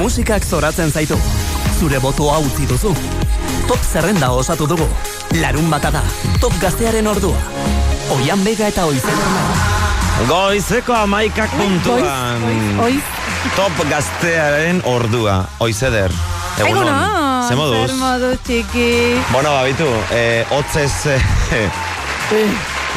Musikak zoratzen zaitu. Zure botoa utzi duzu. Top zerrenda osatu dugu. Larun bata da. Top gaztearen ordua. Oian bega eta oizena. Goizeko amaikak puntuan. Oiz, Top gaztearen ordua. Oizeder. Egunon, Egunon. Ze moduz? zer modu txiki. Bueno, babitu, eh, hotzez eh,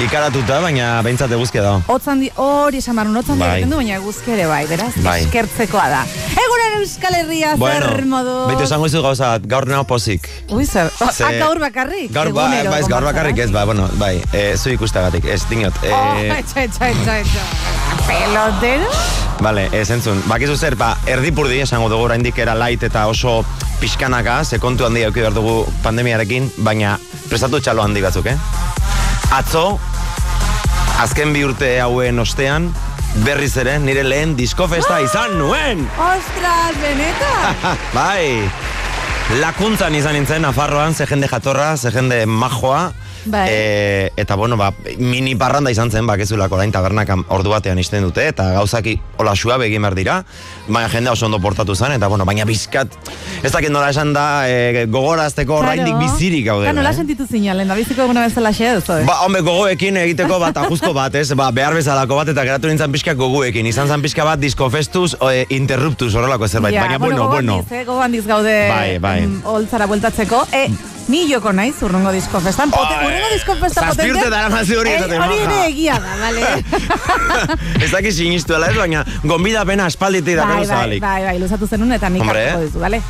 ikaratuta, baina behintzat eguzkia da. Otzan di, hori esan barun, otzan Bai. du, baina guzkere bai, beraz, Bai. eskertzekoa da. Egunen Euskal Herria, zer modu. baitu esango izu gauza gaur nao pozik. Ui, zer, oh, Ze- ah, gaur bakarrik. Gaur, ba, ba, ez, gaur bakarrik ez, ba, bueno, bai, eh, zu ikustagatik, ez, dinot. Eh, Oh, etxa, etxa, etxa, etxa. Pelotero? Vale, ez entzun, bakizu zer, ba, erdipurdi esango dugu oraindik era light eta oso pixkanaka, ze kontu handia euki behar dugu pandemiarekin, baina prestatu txalo handi batzuk, eh? Atzo, azken bi urte hauen ostean, berriz ere, nire lehen diskofesta izan nuen! Ostras, beneta! bai, lakuntzan izan nintzen, Nafarroan, ze jende jatorra, ze jende majoa, Bai. E, eta bueno, ba, mini parranda izan zen, bakezulako orain tabernak ordu batean izten dute, eta gauzaki hola suabe egin behar dira, baina jende oso ondo portatu zen, eta bueno, baina bizkat, ez dakit nola esan da, e, gogorazteko oraindik bizirik gaude. Claro, nola sentitu zinalen, da biziko eguna bezala xe eh? Ba, hombre, gogoekin egiteko bat ajuzko bat, ez? Ba, behar bezalako bat, eta geratu nintzen pixka gogoekin. Izan zan pixka bat diskofestuz, e, interruptuz, horrelako zerbait. Ja, baina, bueno, gogo bueno. handiz, eh? gogo handiz gaude Bai, bai. mm, holtzara bueltatzeko. E, ni joko naiz urrungo disko festan. Pote, Oh, urrungo disko festa zazpi urte daramazi hori Eh, esaten, Hori ere egia da, bale? ez dakit sinistu ez, baina gombida pena espalditik bai, dakar bai, zabalik. bai, bai, luzatu zenun eta nik hartuko dizu, bale?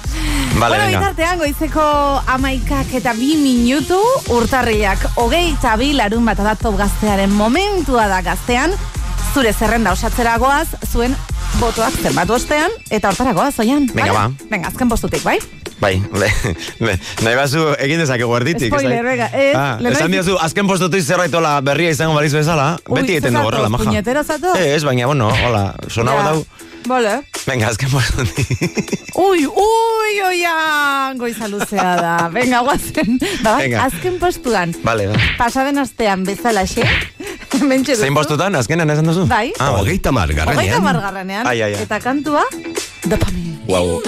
Vale, bueno, bitartean goizeko amaikak eta bi minutu urtarriak hogei eta bi larun bat adatop gaztearen momentua da gaztean, zure zerrenda osatzeragoaz, zuen botoak zenbatu ostean, eta hortaragoaz, oian. Venga, bale? ba. Venga, azken postutik, bai? Bai, le, le, nahi bazu egin dezakegu erditik. Spoiler, venga, ez, Ah, lehenaiz- esan diazu, azken postutu zerbait berria izango balizu bezala, Ui, beti egiten ze dugu horrela, maja. puñetero zatoz? Eh, ez, baina, bueno, hola, sonaba Ja. dau. Vale. Venga, azken postutik. Ui, ui, oian, goiza luzea da. Venga, guazen. Ba, Venga. azken postuan. Vale, ba. Pasaden astean bezalaxe. Mentxe Zein postutan, azkenan esan duzu? Bai. Ah. Hogeita margarrenean. Hogeita margarrenean. Ai, ai, ai. Eta kantua, dopamine. Wow.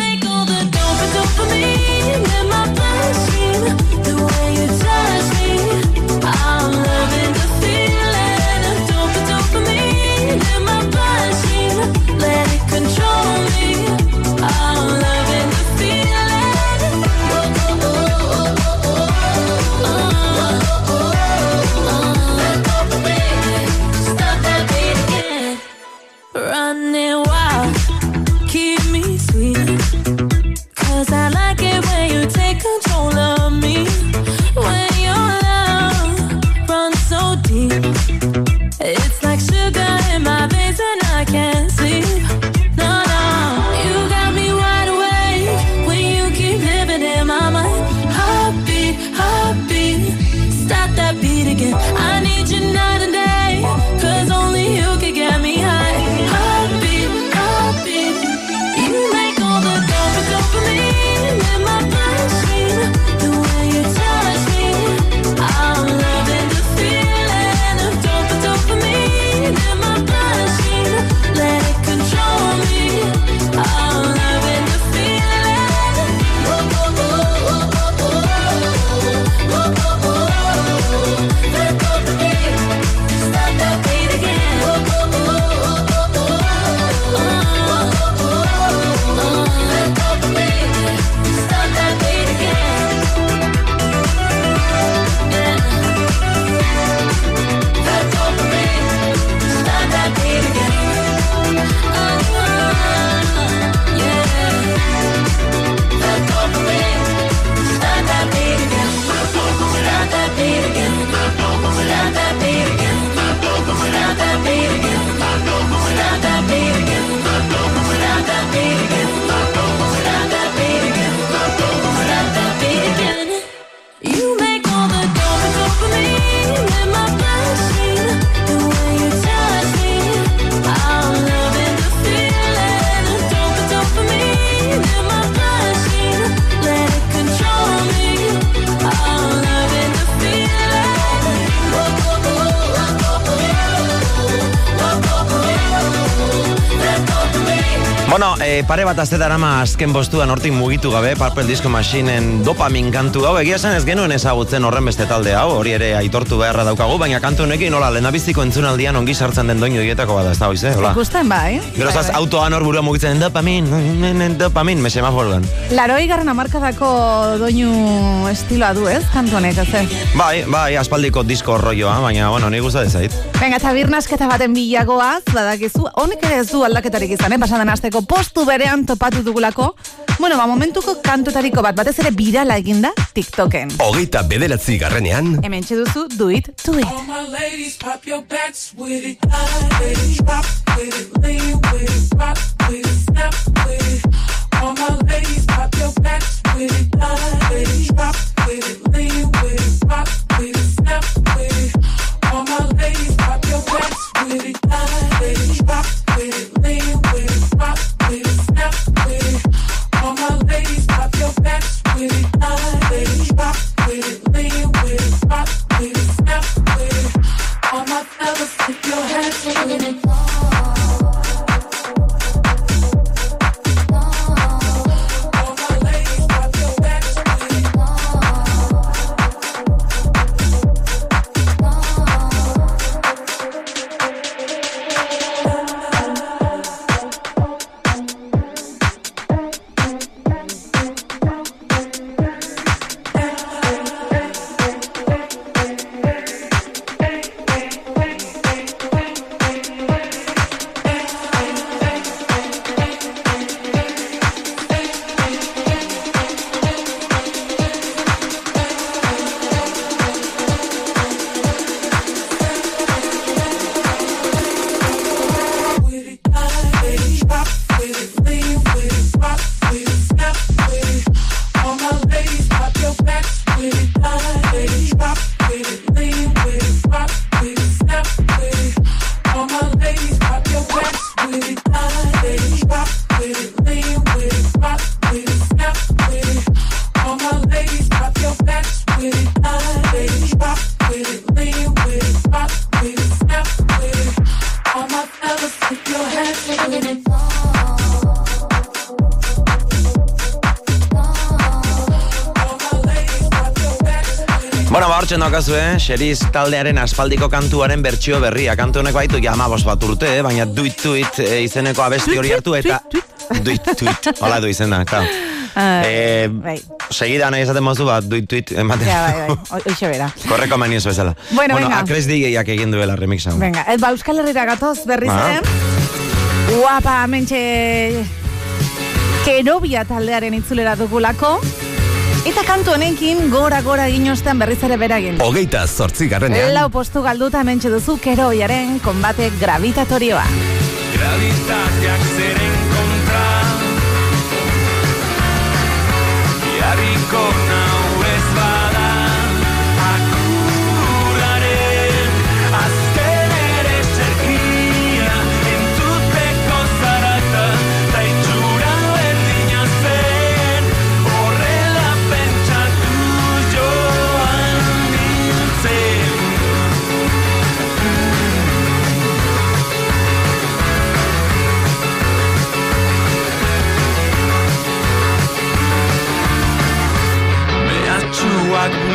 overdue for me in my bloodstream. Pare bat azte darama azken bostuan hortik mugitu gabe, Purple Disco Machineen dopamin kantu hau, egia esan ez genuen ezagutzen horren beste talde hau, hori ere aitortu beharra daukagu, baina kantu honekin, hola, lehenabiziko entzunaldian ongi sartzen den doinu dietako bada, ez da, hoize, hola. Ikusten bai. Gero Bai, bai. autoan hor burua mugitzen, dopamin, dopamin, me semaforoan. Laroi garren amarkadako doinu estiloa du, ez? Kantu honek, ez? Bai, bai, aspaldiko disko rolloa, baina, bueno, ni gusta zait. Venga, eta birnasketa baten bilagoaz, badakizu, honek ere ez du aldaketarik izan, eh? Pasadan asteko postu berean topatu dugulako. Bueno, ba, momentuko kantutariko bat, batez ere birala eginda TikToken. Hogeita bederatzi garrenean, Hemen duzu, do it, do it. All my ladies, pop your backs with it. Ladies, drop with it, lean with it, rock with it, snap with it. All my ladies, pop your backs with it. Ladies, drop with it, lean with it, rock with it, snap with it. Backs Bueno, ba, hortzen daukazu, eh? Xeriz taldearen aspaldiko kantuaren bertsio berria. Kantu honek baitu ja amabos bat urte, eh? baina duit tuit eh, izeneko abesti hori hartu eta... Duit tuit, hola du izena, claro. Eh, bai. segida nahi esaten mozu bat, duit tuit ematen. Ja, bai, bai, hoxe bera. Korreko manioz bezala. Bueno, venga. Akres DJak egin duela remix hau. Venga, ba, Euskal Herrira gatoz berriz Ba. ere. Guapa, mentxe... Kerobia taldearen itzulera dugulako. Eta kantu honekin gora gora egin ostean berriz ere beragin. hogeita zortzi garrenean, Lau postu galduta mentxe duzu keroiaren konbate gravitatorioa. Gravitateak zeren kontra Jarriko nau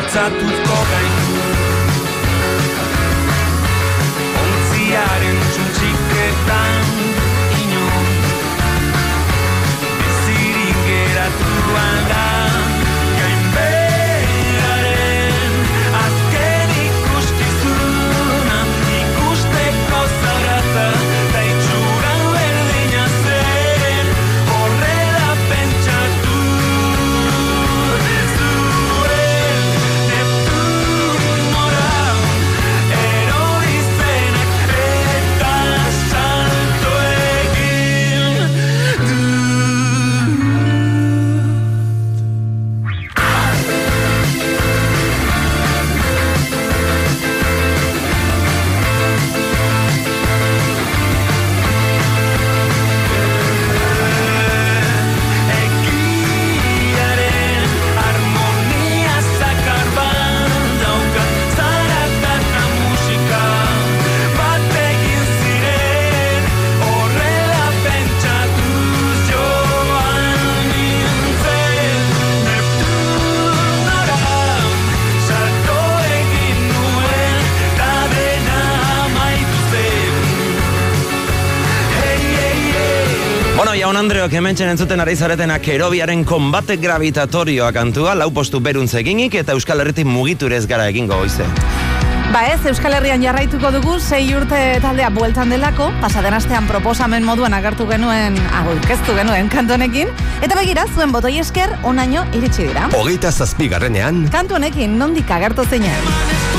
uita tuturor jaun Andreok hemen entzuten ari zaretenak erobiaren konbate gravitatorioa kantua, lau postu beruntzeginik eta Euskal Herritik mugiturez gara egingo goize. Ba ez, Euskal Herrian jarraituko dugu sei urte taldea bueltan delako, pasaden astean proposamen moduan agertu genuen, aurkeztu genuen kantonekin, eta begira, zuen botoi esker, onaino iritsi dira. Hogeita zazpigarrenean, Kantu honekin nondik agertu zeinen.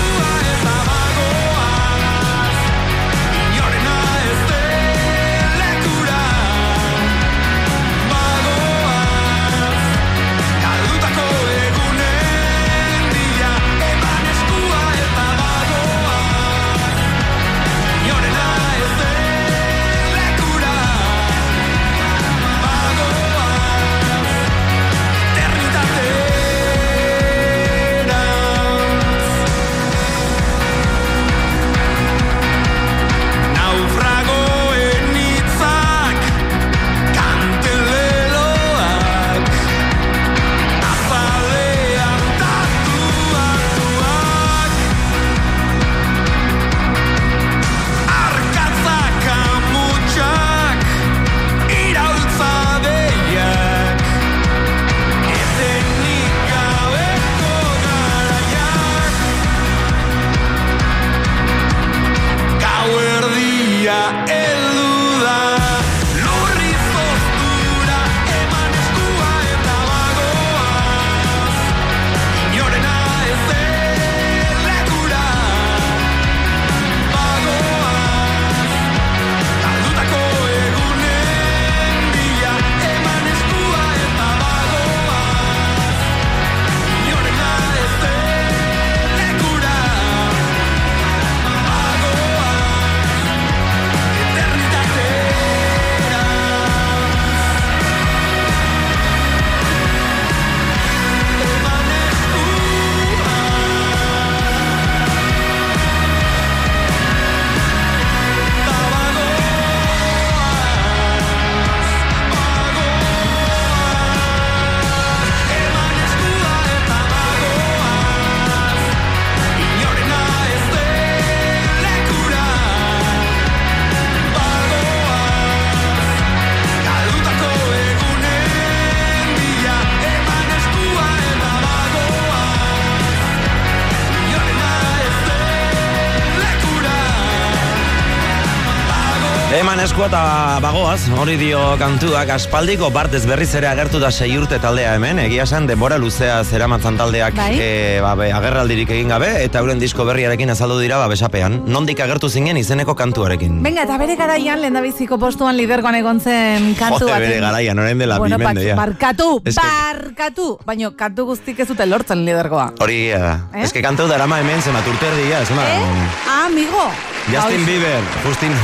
Esku eta bagoaz, hori dio kantuak aspaldiko partez berriz ere agertu da sei urte taldea hemen, egia esan denbora luzea zeramatzan taldeak Bai. e, ba, be, agerraldirik egin gabe, eta euren disko berriarekin azaldu dira ba, besapean. Nondik agertu zinen izeneko kantuarekin. Venga, eta bere garaian lehendabiziko postuan lidergoan egon zen kantu baten. bere garaian, orain dela bueno, bi mende, bat- ja. barkatu, que- barkatu, baino kantu guztik ez dute lortzen lidergoa. Hori da. Eh? Ez que kantu darama hemen zenbat urte erdia, ez ma. Eh? Ah, amigo. Justin Bieber, Justin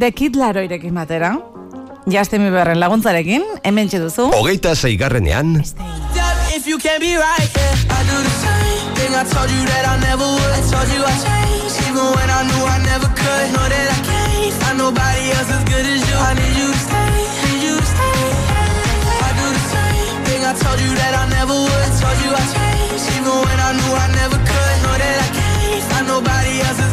The Kid Laroirekin batera. Justin Bieberren laguntzarekin, hemen duzu. hogeita zeigarrenean, If you can't be right, yeah, I do the same thing. I told you that I never would. I told you I changed, even when I knew I never could. Know that I can't find nobody else as good as you. I need you to stay, need you to stay. I do the same thing. I told you that I never would. I told you I changed, even when I knew I never could. Know that I can't find nobody else as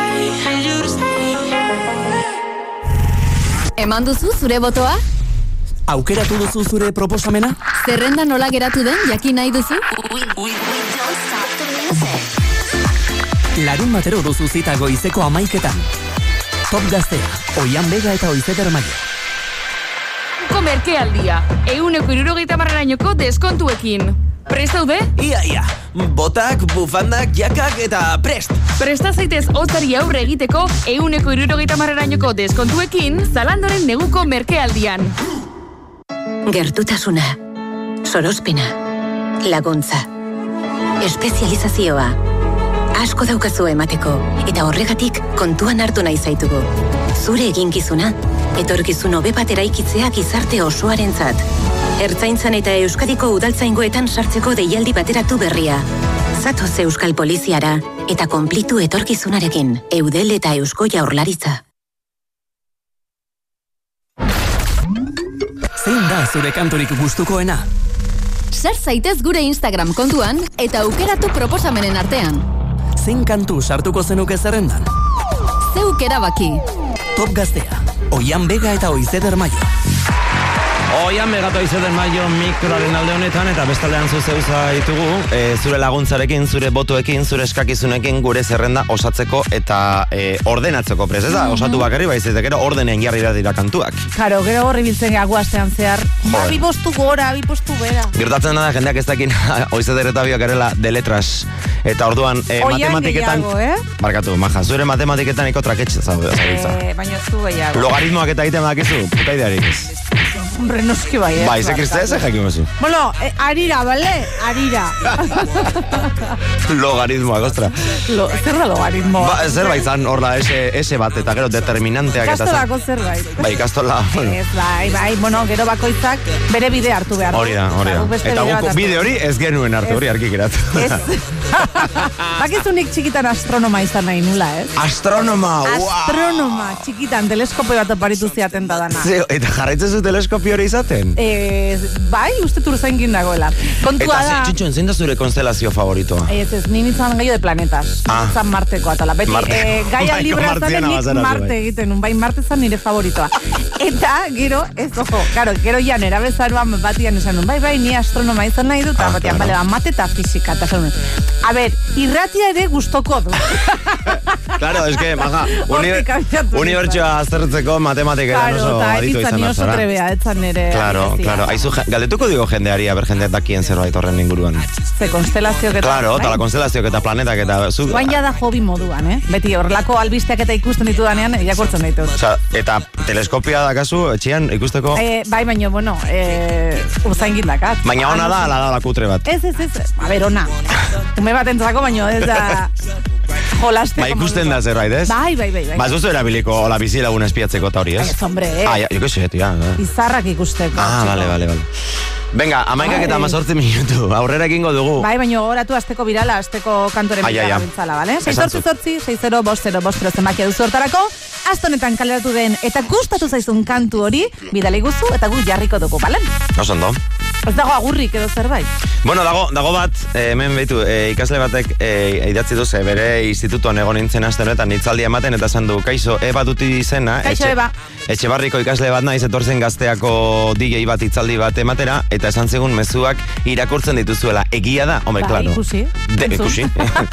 Eman duzu zure botoa? Aukeratu duzu zure proposamena? Zerrenda nola geratu den jakin nahi duzu? We, we, we don't stop Larun batero duzu zita goizeko amaiketan. Top gaztea, oian bega eta oizeder maio. Ko merkealdia, euneko irurogeita marrerainoko deskontuekin. Prest daude? Ia, ia, botak, bufandak, jakak eta prest. Presta zaitez hotzari aurre egiteko euneko irurogeita marrerainoko deskontuekin Zalandoren neguko merkealdian. Gertutasuna, sorospena, laguntza, espezializazioa. Asko daukazu emateko, eta horregatik kontuan hartu nahi zaitugu. Zure eginkizuna, etorkizun hobe bat eraikitzea gizarte osoarentzat. Ertzaintzan eta Euskadiko udaltzaingoetan sartzeko deialdi bateratu berria. Zatoz Euskal Poliziara, eta konplitu etorkizunarekin, Eudel eta Eusko Jaurlaritza. Zein da zure kanturik gustukoena? Sar zaitez gure Instagram kontuan eta aukeratu proposamenen artean. Zein kantu sartuko zenuke zerrendan? Zeuk erabaki. Top gaztea, oian bega eta oizeder maio. Oian begatu izeden maio mikroaren alde honetan eta bestaldean zuzeuza ditugu e, zure laguntzarekin, zure botuekin, zure eskakizunekin gure zerrenda osatzeko eta e, ordenatzeko prez, ez da? Osatu bakarri baizetek gero ordenen jarri da dira kantuak. Karo, gero horri biltzen gagu astean zehar. Joder. Abi postu gora, abi postu bera. Gertatzen da jendeak ez dakin oizeder eta biak garela de letras eta orduan e, Oian matematiketan gehiago, eh? Barkatu, maja, zure matematiketan iko traketxe zaude, zabiltza. Eh, baina ez du gehiago. Logaritmoak eta egiten badakizu, puta idearik ez. Hombre, noski bai, eh? Bai, ze kriste, ze jakin mozu. Bueno, eh, arira, bale? Arira. Logaritmoak, ostra. Lo, zer da logaritmo? Ba, zerbait zan horla ese, ese bat eta gero determinanteak eta zan. Kastolako zerbait. Bai, ikastola. bueno. Ez, bai, bai, bueno, gero bakoitzak bere bide hartu behar. Hori da, hori da. Eta guk bide hori ez genuen hartu, hori argi geratu. Ez. Bakizunik txikitan astronoma izan nahi nula, ez? Astronoma, wow! Astronoma, txikitan, teleskopio bat oparitu ziaten da dana. Ze, eta jarraitzen zu teleskopio hori izaten? Eh, bai, uste turzaingin dagoela. Kontua Eta da... ze, txintxon, zein da zure konstelazio favoritoa? Ez, ez, ni nintzen gehiago de planetas. Ah. Nintzen Marteko atala. Beti, Marte. eh, gaia martziana zaren nik Marte egiten, un bai Marte zan nire favoritoa. Eta, gero, ez, ojo, karo, gero ja nera bezaroan batian esan bai, bai, ni astronoma izan nahi dut, eta Ah, batian, claro. bale, ba, mate eta fizika, eta nun. A ber, irratia ere gustoko du. Claro, es que, maja, uni, Hortik abiatu unibertsoa aztertzeko matematikera Claro, oso eta aditu izan ni behar oso zara. trebea, etzan nire. Claro, abestia. claro. Aizu, galdetuko digo jendeari, aber jendeak dakien zerbait horren inguruan. Ze konstelazioak eta... Claro, eta bai? la konstelazioak eta planetak eta zu... Guain ja da hobi moduan, eh? Beti horrelako albisteak eta ikusten ditudanean, irakurtzen ditut. Osa, eta teleskopia dakazu, etxean, ikusteko... Eh, bai, baina, bueno, eh, uzaingin dakat. Baina ona da, ala da la kutre bat. Ez, ez, ez, a ber, ona. Ume bat entzako, baina ez da jolasteko. Ba, ikusten da zerbait, ez? Bai, bai, bai. bai. Ba, ez duzu erabiliko hola bizi laguna espiatzeko eta hori, ez? Ez, hombre, eh. Ah, ja, jo que sé, tia. eh. Izarrak ikusteko. Ah, txiko. vale, vale, vale. Venga, amaikak eta Bai. amazortzi minutu. Aurrera egingo dugu. Bai, baina horatu azteko birala, azteko kantoren Ai, bila ai. gabiltzala, bale? Esan 6 zuk. sortzi, 6 bost, 0 bost, 0 zenbakia duzu hortarako, astonetan kaleratu den eta gustatu zaizun kantu hori, bidali guzu eta gu jarriko dugu, bale? Oso ondo. Ez dago agurrik edo zerbait. Bueno, dago, dago bat, eh, hemen behitu, eh, ikasle batek eh, idatzi duze bere institutuan egon nintzen aste honetan hitzaldia ematen eta esan du, kaixo, Eba duti izena. Kaixo, Eba. Etxe barriko ikasle bat naiz etortzen gazteako DJ bat hitzaldi bat ematera eta esan zigun mezuak irakurtzen dituzuela. Egia da, hombre, Bai, claro. ikusi. De, ikusi.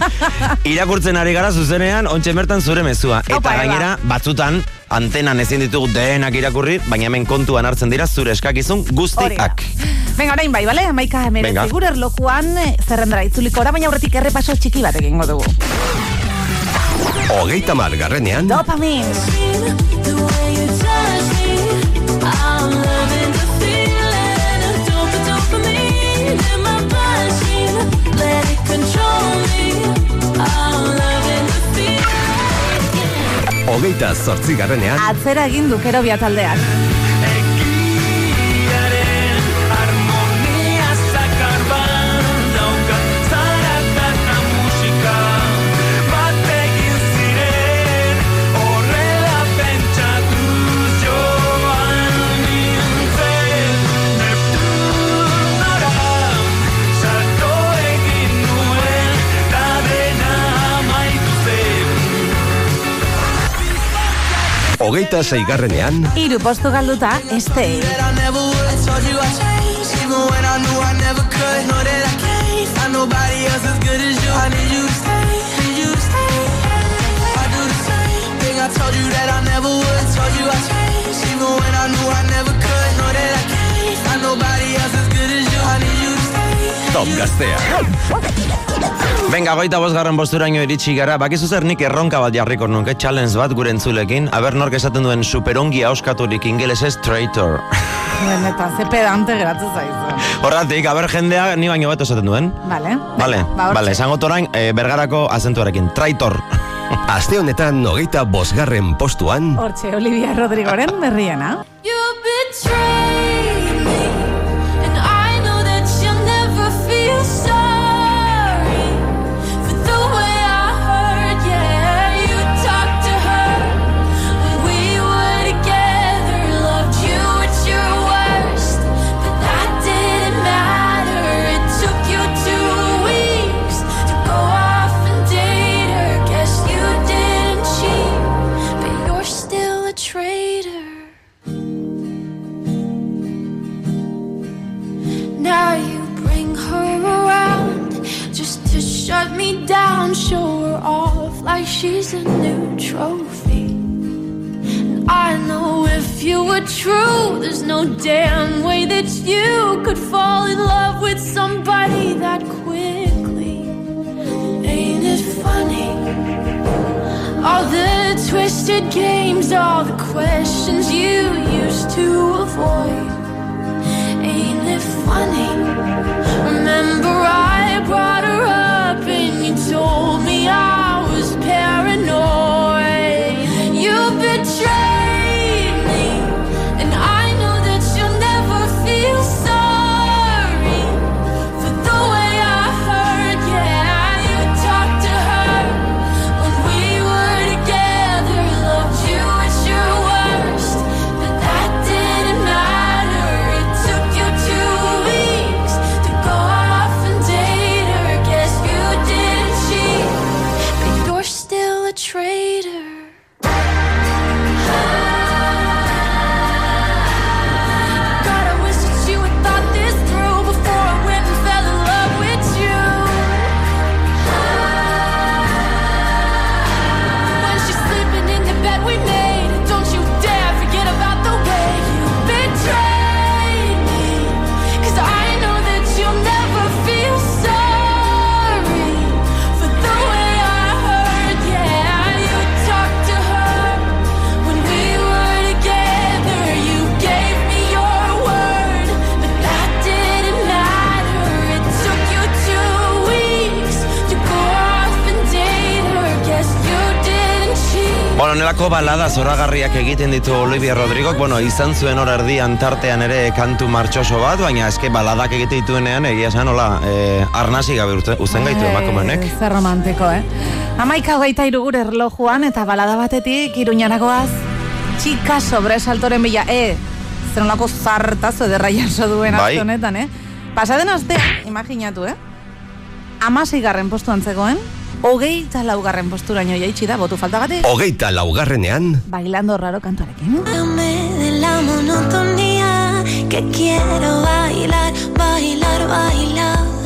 irakurtzen ari gara zuzenean, ontxe bertan zure mezua. Eta Opa, Eba. gainera, batzutan, antenan ezin ditugu denak irakurri, baina hemen kontuan hartzen dira zure eskakizun guztiak. Venga, orain bai, bale? Amaika Venga. emeretzi gure erlojuan eh, zerrendara itzuliko ora, baina aurretik errepaso txiki bat egingo dugu. Hogeita margarrenean, Dopamin! The way you touch me, I'm loving the feeling of dopa dopamine in my bloodstream. Let it control me. Hogeita zortzigarrenean, Atzera egin du kero Hogeita zeigarrenean Iru postu galduta, este. I told you that I never would, told you I changed Even when I knew I never Top Gaztea. Venga, goita bosgarren bosturaino iritsi gara, bakizu zer nik erronka bat jarriko nuke, challenge bat gure entzulekin, aber nork esaten duen superongi auskaturik ingelesez traitor. Bueno, eta ze pedante geratzen zaizu. Horratik, aber jendea ni baino beto esaten duen. Vale. Vale, Ba, vale, esango torain, eh, bergarako azentuarekin, traitor. Aste honetan hogeita bosgarren postuan, Hortxe, Olivia Rodrigoren berriena. You betrayed down, show her off like she's a new trophy. And I know if you were true, there's no damn way that you could fall in love with somebody that quickly. Ain't it funny? All the twisted games, all the questions you used to avoid. Ain't it funny? Remember, I brought her up Balada zoragarriak egiten ditu Olivia Rodrigok, bueno, izan zuen hor erdian tartean ere kantu martxoso bat, baina eske baladak egite dituenean, egia esan, hola, eh, arnasi gabe uzten gaitu emakumenek. Eh, Zer romantiko, eh? Amaika hogeita irugure erlojuan eta balada batetik iruñanagoaz txika sobresaltoren bila, e, zer nolako zartazo ederra jaso duen Bai. honetan, eh? Pasaden astean, imaginatu, eh? Amasei garren postuan zegoen, hogeita laugarren posturaino jaitsi da, botu faltagatik, hogeita laugarrenean, bailando raro kantuarekin. De la monotonía que quiero bailar, bailar, bailar.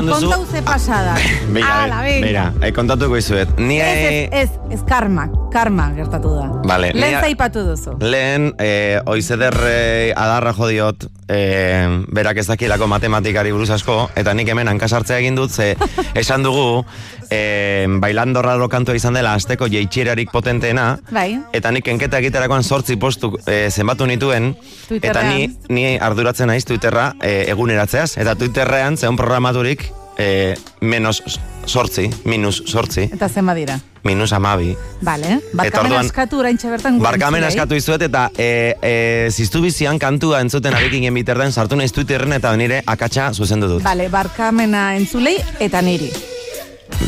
Duzu- kontau ze pasada. Beira, Ala, beira, eh, kontatuko izuet. Ni Ez, ez, ez, karma, karma gertatu da. Vale, Lehen zaipatu duzu. Lehen, eh, oizeder eh, adarra jo diot, eh, berak ez dakilako matematikari buruz asko, eta nik hemen hankasartzea egin dut, ze esan dugu, eh, bailando raro kantua izan dela asteko jeitxerarik potenteena, Bai. eta nik enketa egiterakoan sortzi postu eh, zenbatu nituen, eta ni, ni arduratzen naiz Twitterra eh, eguneratzeaz, eta Twitterrean zeon programaturik eh, menos sortzi, minus sortzi, Eta zenba dira. minus amabi. Vale, barkamen askatu oraintxe bertan Barkamen askatu izuet eta e, e, ziztu bizian kantua entzuten arekinen biterden sartu naiz Twitterren eta nire akatsa zuzendu dut. Vale, barkamena entzulei eta niri.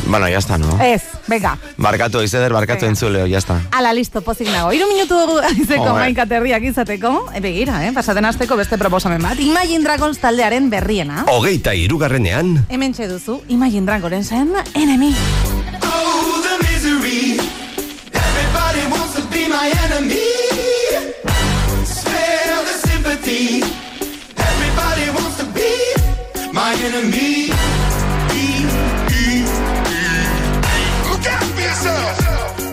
Bueno, ya está, no? Ez, bega. Barkatu, izeder, barkatu Venga. entzuleo, ya está. Ala, listo, pozik nago. Iru minutu aizeko Joder. maika terriak izateko. E, begira, eh? Pasaten azteko beste proposamen bat. Imagine Dragons taldearen berriena. Hogeita irugarrenean, Hemen duzu, Imagine Dragonsen enemy. Oh, the misery. Everybody wants to be my enemy. Smell the sympathy. Everybody wants to be my enemy.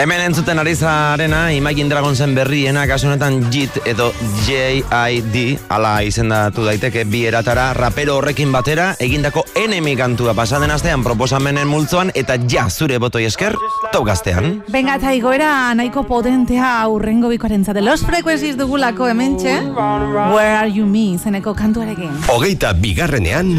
Hemen entzuten ari zarena, Imagine Dragonsen berriena, kasu honetan JIT edo J.I.D. ala izendatu daiteke bi eratara rapero horrekin batera egindako enemy kantua pasaden astean proposamenen multzoan eta ja zure botoi esker tau gaztean. Venga, eta igoera nahiko potentea aurrengo bikoaren zate. Los Frequencies dugulako hementxe. Where are you me izeneko kantuarekin. hogeita bigarrenean,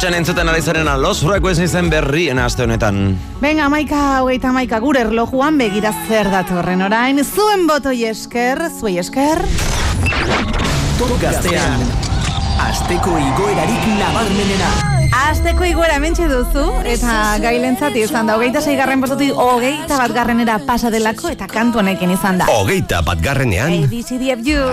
entzuten ari zarena Los izen berrien aste honetan. Venga, maika, hogeita maika, gure erlojuan begira zer datorren orain, zuen botoi esker, zuei esker. Top gaztean, asteko igoerarik nabarmenena. Azteko igoera mentxe duzu, eta gailentzat izan da, hogeita zeigarren postutik hogeita bat garrenera pasa delako, eta kantu honekin izan da. Hogeita bat garrenean, ABCDFU.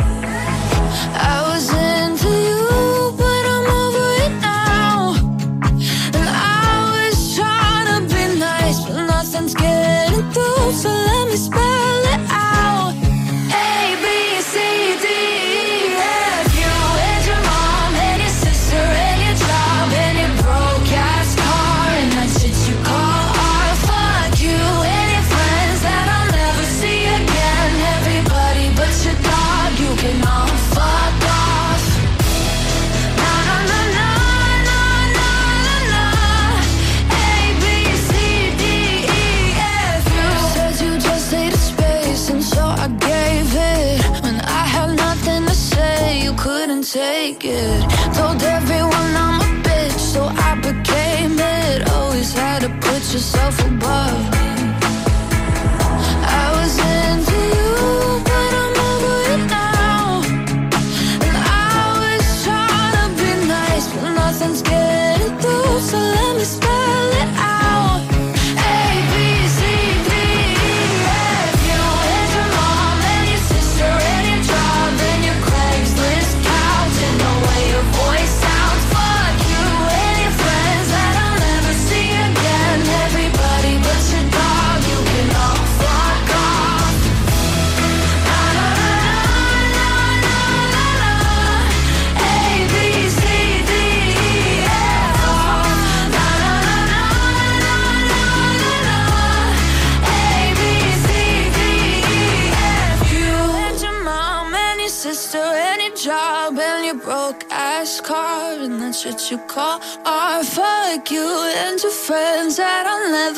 Yourself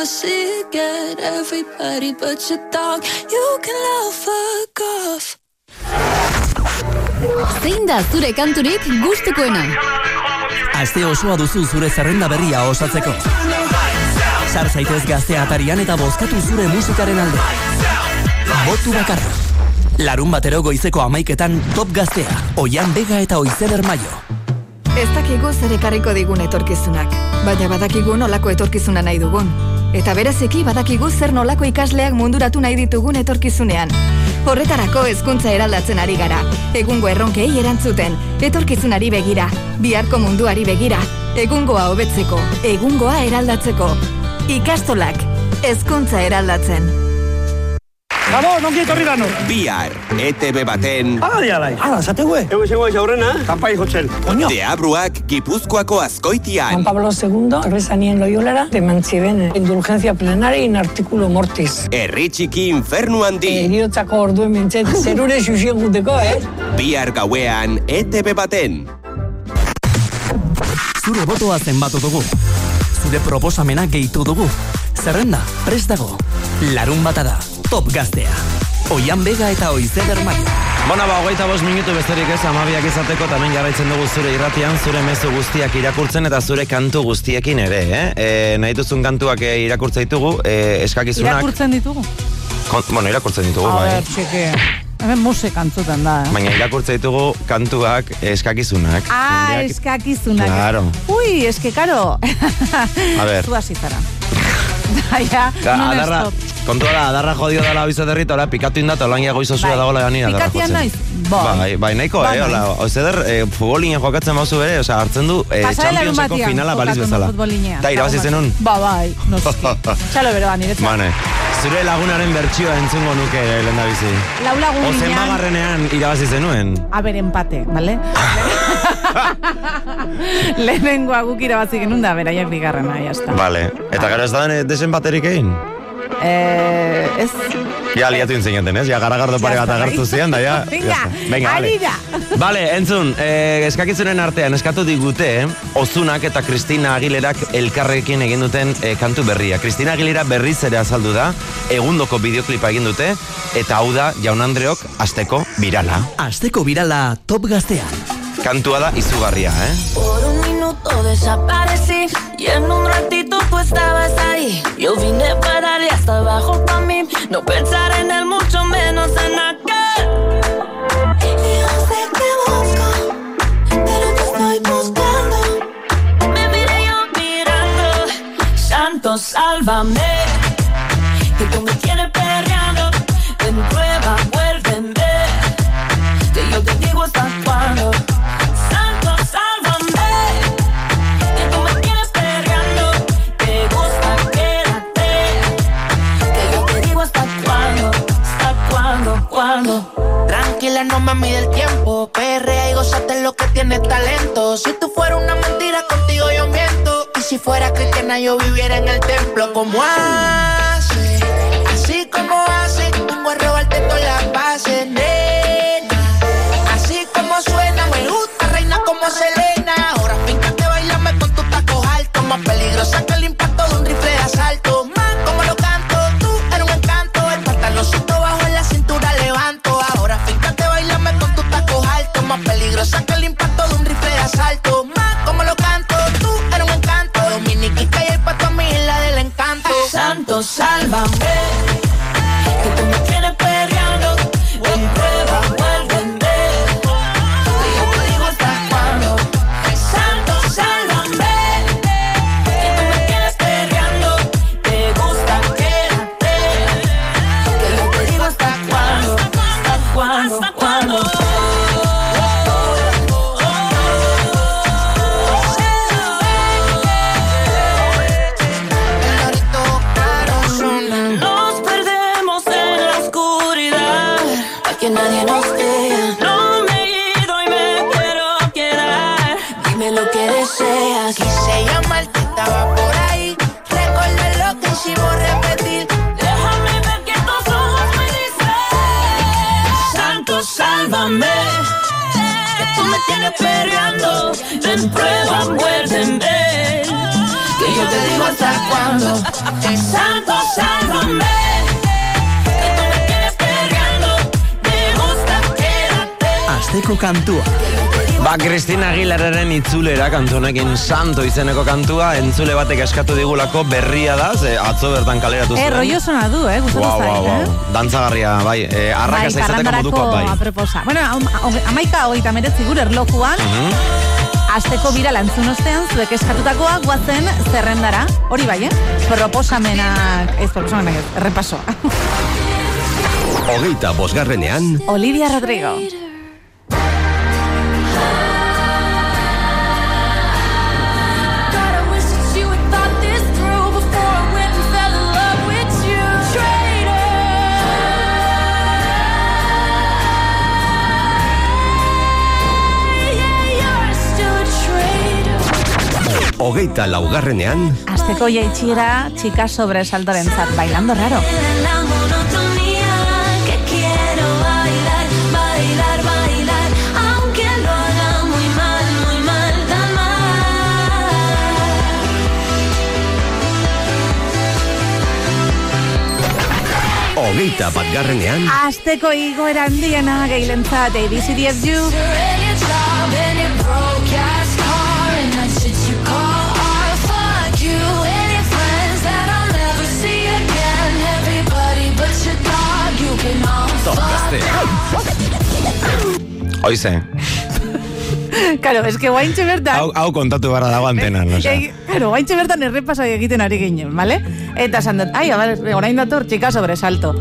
never see again. Everybody but your dog, you can all fuck off. Zein da zure kanturik gustukoena? Aste osoa duzu zure zerrenda berria osatzeko. Sar zaitez gaztea atarian eta bozkatu zure musikaren alde. Botu bakarra. Larun batero goizeko amaiketan top gaztea, oian bega eta oizeder maio. Ez dakigu zer ekarriko digun etorkizunak, baina badakigu nolako etorkizuna nahi dugun. Eta bereziki badakigu zer nolako ikasleak munduratu nahi ditugun etorkizunean. Horretarako hezkuntza eraldatzen ari gara. Egungo erronkei erantzuten, etorkizunari begira, biharko munduari begira, egungoa hobetzeko, egungoa eraldatzeko. Ikastolak, hezkuntza eraldatzen. Gabo, nongi etorri gano. Bihar, ETB baten... Hala dialai. Hala, zategu. Ego izango ez aurrena, kanpai jotzen. Oño. Deabruak Gipuzkoako azkoitian. Juan Pablo II regresanía en Loyola de Manchivene, indulgencia plenaria in artículo mortis. Herri txiki infernu handi. Eriotzako orduen mintzet, zerure xuxien guteko, eh? Bihar gauean, ETB baten. Zure botoa zenbatu dugu. Zure proposamena gehitu dugu. Zerrenda, prest dago. Larun bata da, top gaztea. Oian bega eta oizeder maio. Bona ba, hogeita bost minutu besterik ez, amabiak izateko, tamen jarraitzen dugu zure irratian, zure mezu guztiak irakurtzen eta zure kantu guztiekin ere, eh? E, nahi duzun kantuak eh, irakurtza ditugu, e, eskakizunak... Irakurtzen ditugu. Kon, bueno, irakurtzen ditugu, A bai. ber, txiki. Hemen musik antzuten da, eh? Baina irakurtza ditugu kantuak eskakizunak. Ah, Jendeak- eskakizunak. Claro. Ui, eske, karo. A ber. Zu hasitara. Ka, non adarra, kontua da, adarra jodio dela bizo derrita, hola, pikatu indata, hola, goizo zua Bai. dagoela gani adarra Pikatian jotzen. naiz? Bai. Bai, bai, nahiko, Bai, eh, hola, naiz. oizeder, eh, futbolinen jokatzen bauzu bere, osea, hartzen du eh, Championseko finala baliz bezala. Ta irabazi zenun? Ba, bai, noski. Txalo bero da, niretzat. Bane, zure lagunaren bertsioa entzungo nuke lehen da bizi. Lau lagun Ozen ginean, bagarrenean irabazi zenuen. a ber, empate, bale? Lehenengoa guk irabazi genuen da, beraiak bigarrena, jazta. Vale. Eta gero ez da den desen baterik egin? Eh, ez... Ja, liatu intzinaten, ez? Ja, garagardo pare bat agertu zian, da, ja. Venga, ya está. Venga, ari vale. da. Vale, entzun, eh, eskakizunen artean eskatu digute, eh, Ozunak eta Kristina Aguilerak elkarrekin egin duten eh, kantu berria. Kristina Aguilera berriz ere azaldu da, egundoko bideoklipa egin dute, eta hau da, jaun Andreok, asteko birala. Asteko birala top gaztean. Kantua da izugarria, eh? Por un minuto desaparecí y en un ratito tú estabas ahí. Yo vine para darle hasta abajo para mí, no pensar en él, mucho menos en aquel. Yo sé que busco, estoy buscando. Me miré yo mirando, santo sálvame, que tú me si fuera cristiana, yo viviera en el templo. como hace? Así como hace. Vengo a robarte todas las bases, nena. Así como suena, me gusta, reina como Selena. Ahora fíjate, bailame con tus tacos altos. Más peligrosa que el impacto de un rifle de asalto. Asteko kantua. Ba, Kristina Aguilararen itzulera kantu honekin santo izeneko kantua, entzule batek eskatu digulako berria da, ze atzo bertan kaleratu Eh, zuen. rollo sona du, eh, gustatu Wow, zait, wow, eh? wow. Dantzagarria, bai, eh, arrakasa izateko parrandarako modukoa, bai. apreposa. Bueno, am- am- amaika hogeita meretzi gure erlojuan, Mhm. Asteko bira lantzun ostean, zuek eskatutakoa guazen zerrendara. Hori bai, eh? Proposamenak, ez proposamenak, ez, errepasoa. Hogeita bosgarrenean, Olivia Rodrigo. hogeita laugarrenean... Azteko jaitsiera, txika sobresaltorentzat, bailando raro. hogeita bat garrenean... Azteko igoera handiena geilentzat, ABC 10 fuck. Oize, Karo, es que guaintxe bertan... hau, hau kontatu barra dago antenan, no Eh, Claro, guaintxe bertan errepasa egiten ari ginen, vale? Eta esan dut, ai, abar, orain dator, txika sobresalto.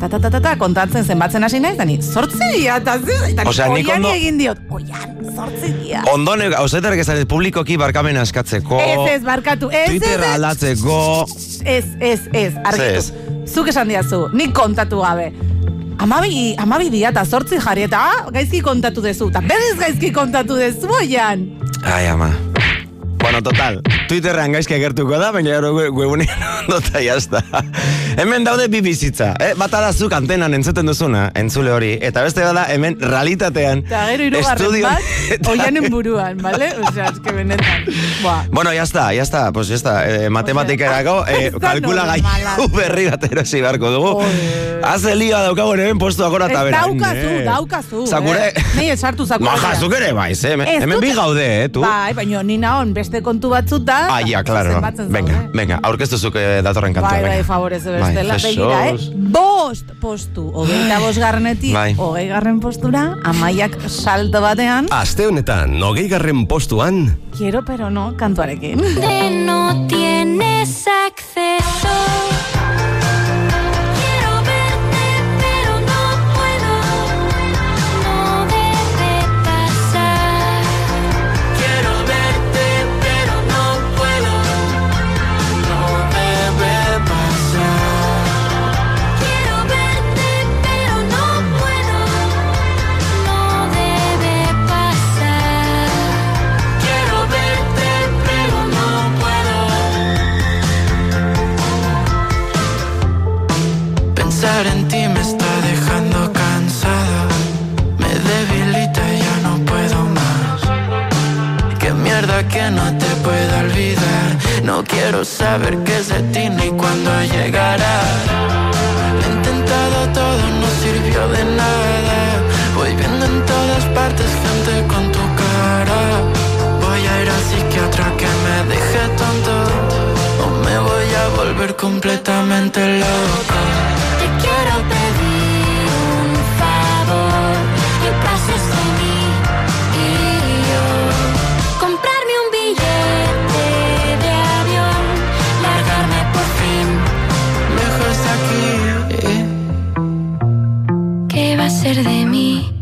Ta, ta, ta, ta, ta, kontatzen zenbatzen hasi naiz, dani, sortzi dia, eta Osea, nik oiani ondo- egin diot, oian, sortzi dia. Ondone, hauzetarek ez publikoki barkamena eskatzeko, Ez, ez, barkatu, ez, ez, Twitter aldatzeko, ez, ez, ez, argitu. Zuk esan diazu, nik kontatu gabe. Amabi, amabi dia eta zortzi jarri eta ah, gaizki kontatu dezu. Eta berriz gaizki kontatu dezu, oian. Ai, ama. Bueno, total, Twitterrean gaizki agertuko da, baina gero we- webunean ondota jazta. hemen daude bi bizitza, eh? Bata da zuk antenan entzuten duzuna, entzule hori, eta beste da hemen realitatean. Eta gero irugarren estudio- bat, oianen buruan, bale? Osea, eske benetan. Buah. Bueno, ya está, ya está, pues ya está. Eh, matematikerako, eh, kalkula gaitu berri bat erosi beharko dugu. Haze liga daukagu hemen postu agora eta Ez bera. daukazu, daukazu. Zakure- Eh? Nei esartu zakure. Maja, zuk ere baiz, eh? Hemen, hemen bi gaude, eh, tu? Bai, baina ni naon beste kontu batzuta. Ah, ja, claro. Venga, venga, aurkeztu zuk eh, datorren kantua. Bai, bai, venga. favorez Bai, bestela. Begira, eh? Bost postu, hogeita bost garrenetik, Bai. hogei garren postura, amaiak salto batean, Aste honetan, hogeigarren postuan, quiero pero no, kantuarekin. De no tienes acceso. No quiero saber qué es de ti ni cuándo llegará. He intentado todo, no sirvió de nada. Voy viendo en todas partes gente con tu cara. Voy a ir al psiquiatra que me deje tonto. O me voy a volver completamente loco. Te quiero pedir un favor y pases hacer de mí?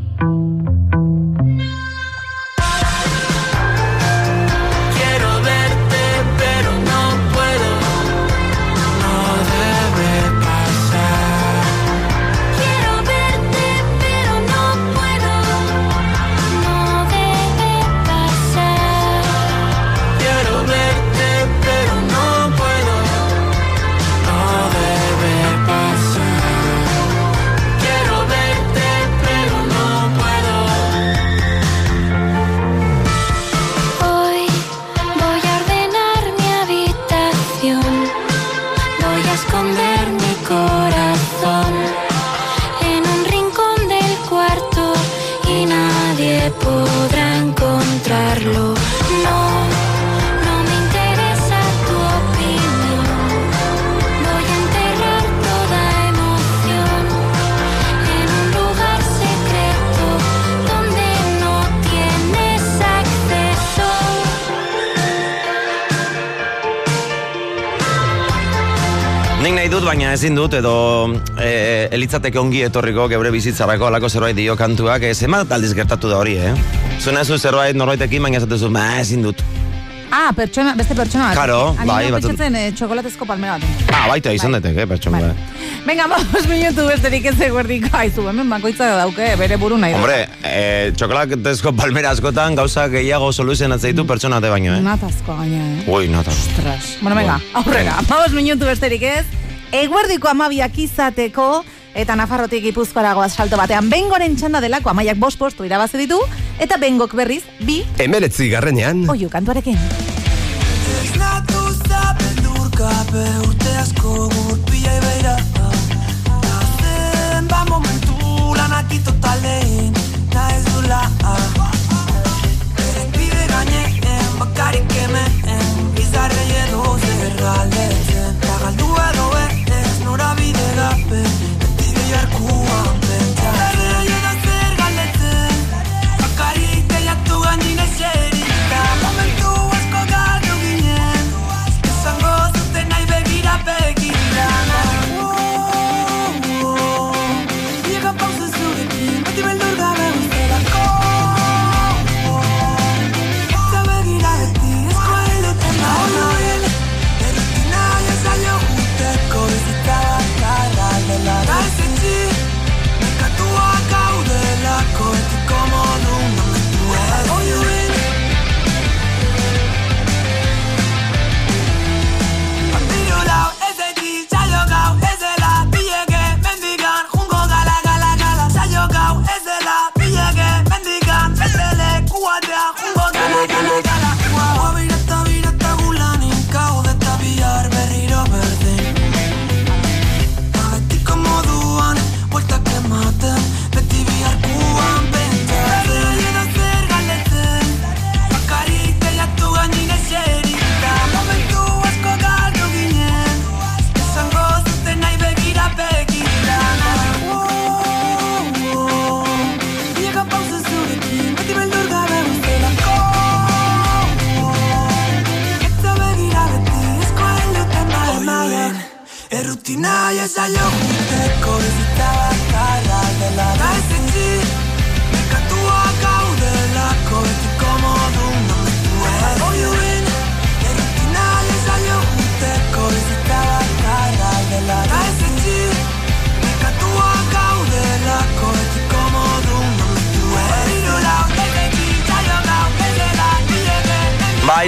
Ezin dut, edo e, elitzateke ongi etorriko geure bizitzarako alako zerbait dio kantuak, ez emat aldiz gertatu da hori, eh? Zuen ez zerbait norbaitekin, baina esatezu, ma, ezin dut. Ah, pertsona, beste pertsona bat. Karo, Ani bai, batzuk- pentsatzen eh, txokolatezko palmera bat. Ah, baita izan daiteke, pertsona. Bai. Venga, vamos minutu besterik ez eguerdiko aizu, hemen bakoitza dauke bere buru nahi. Hombre, eh, txokolatezko palmera askotan gauza gehiago soluzionatzen ditu pertsona te baino, eh? Natazko gaina, eh? Ui, nata. Ostras. Bueno, venga, aurrera. Vamos minutu besterik ez. Eguerdiko amabiak izateko eta Nafarrotik Gipuzkoaragoaz salto batean bengoren txanda delako amaiak bost postu irabazi ditu eta bengok berriz bi. Emeretzi garrenean, oiu kantuarekin. Esnatu zabeldurgabe urte asko gurpila ibeira Nazen ba momentu lanak itotalein naiz dula. Bere pide gainean bakarik hemen Bizarre edo edo ez norabide gabe Beti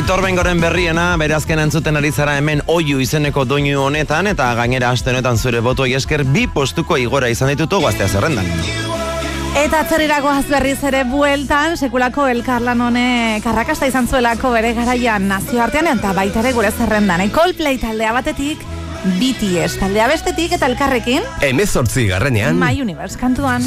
Bai, torbengoren berriena, bere azken entzuten ari zara hemen oiu izeneko doinu honetan, eta gainera aste honetan zure botoi esker bi postuko igora izan ditutu gaztea zerrendan. Eta atzerrirako berriz ere bueltan, sekulako elkarlan honek arrakasta izan zuelako bere garaian nazioartean eta baita ere gure zerrendan. E, Coldplay taldea batetik, BTS taldea bestetik eta elkarrekin, Emezortzi garrenean. My Universe kantuan.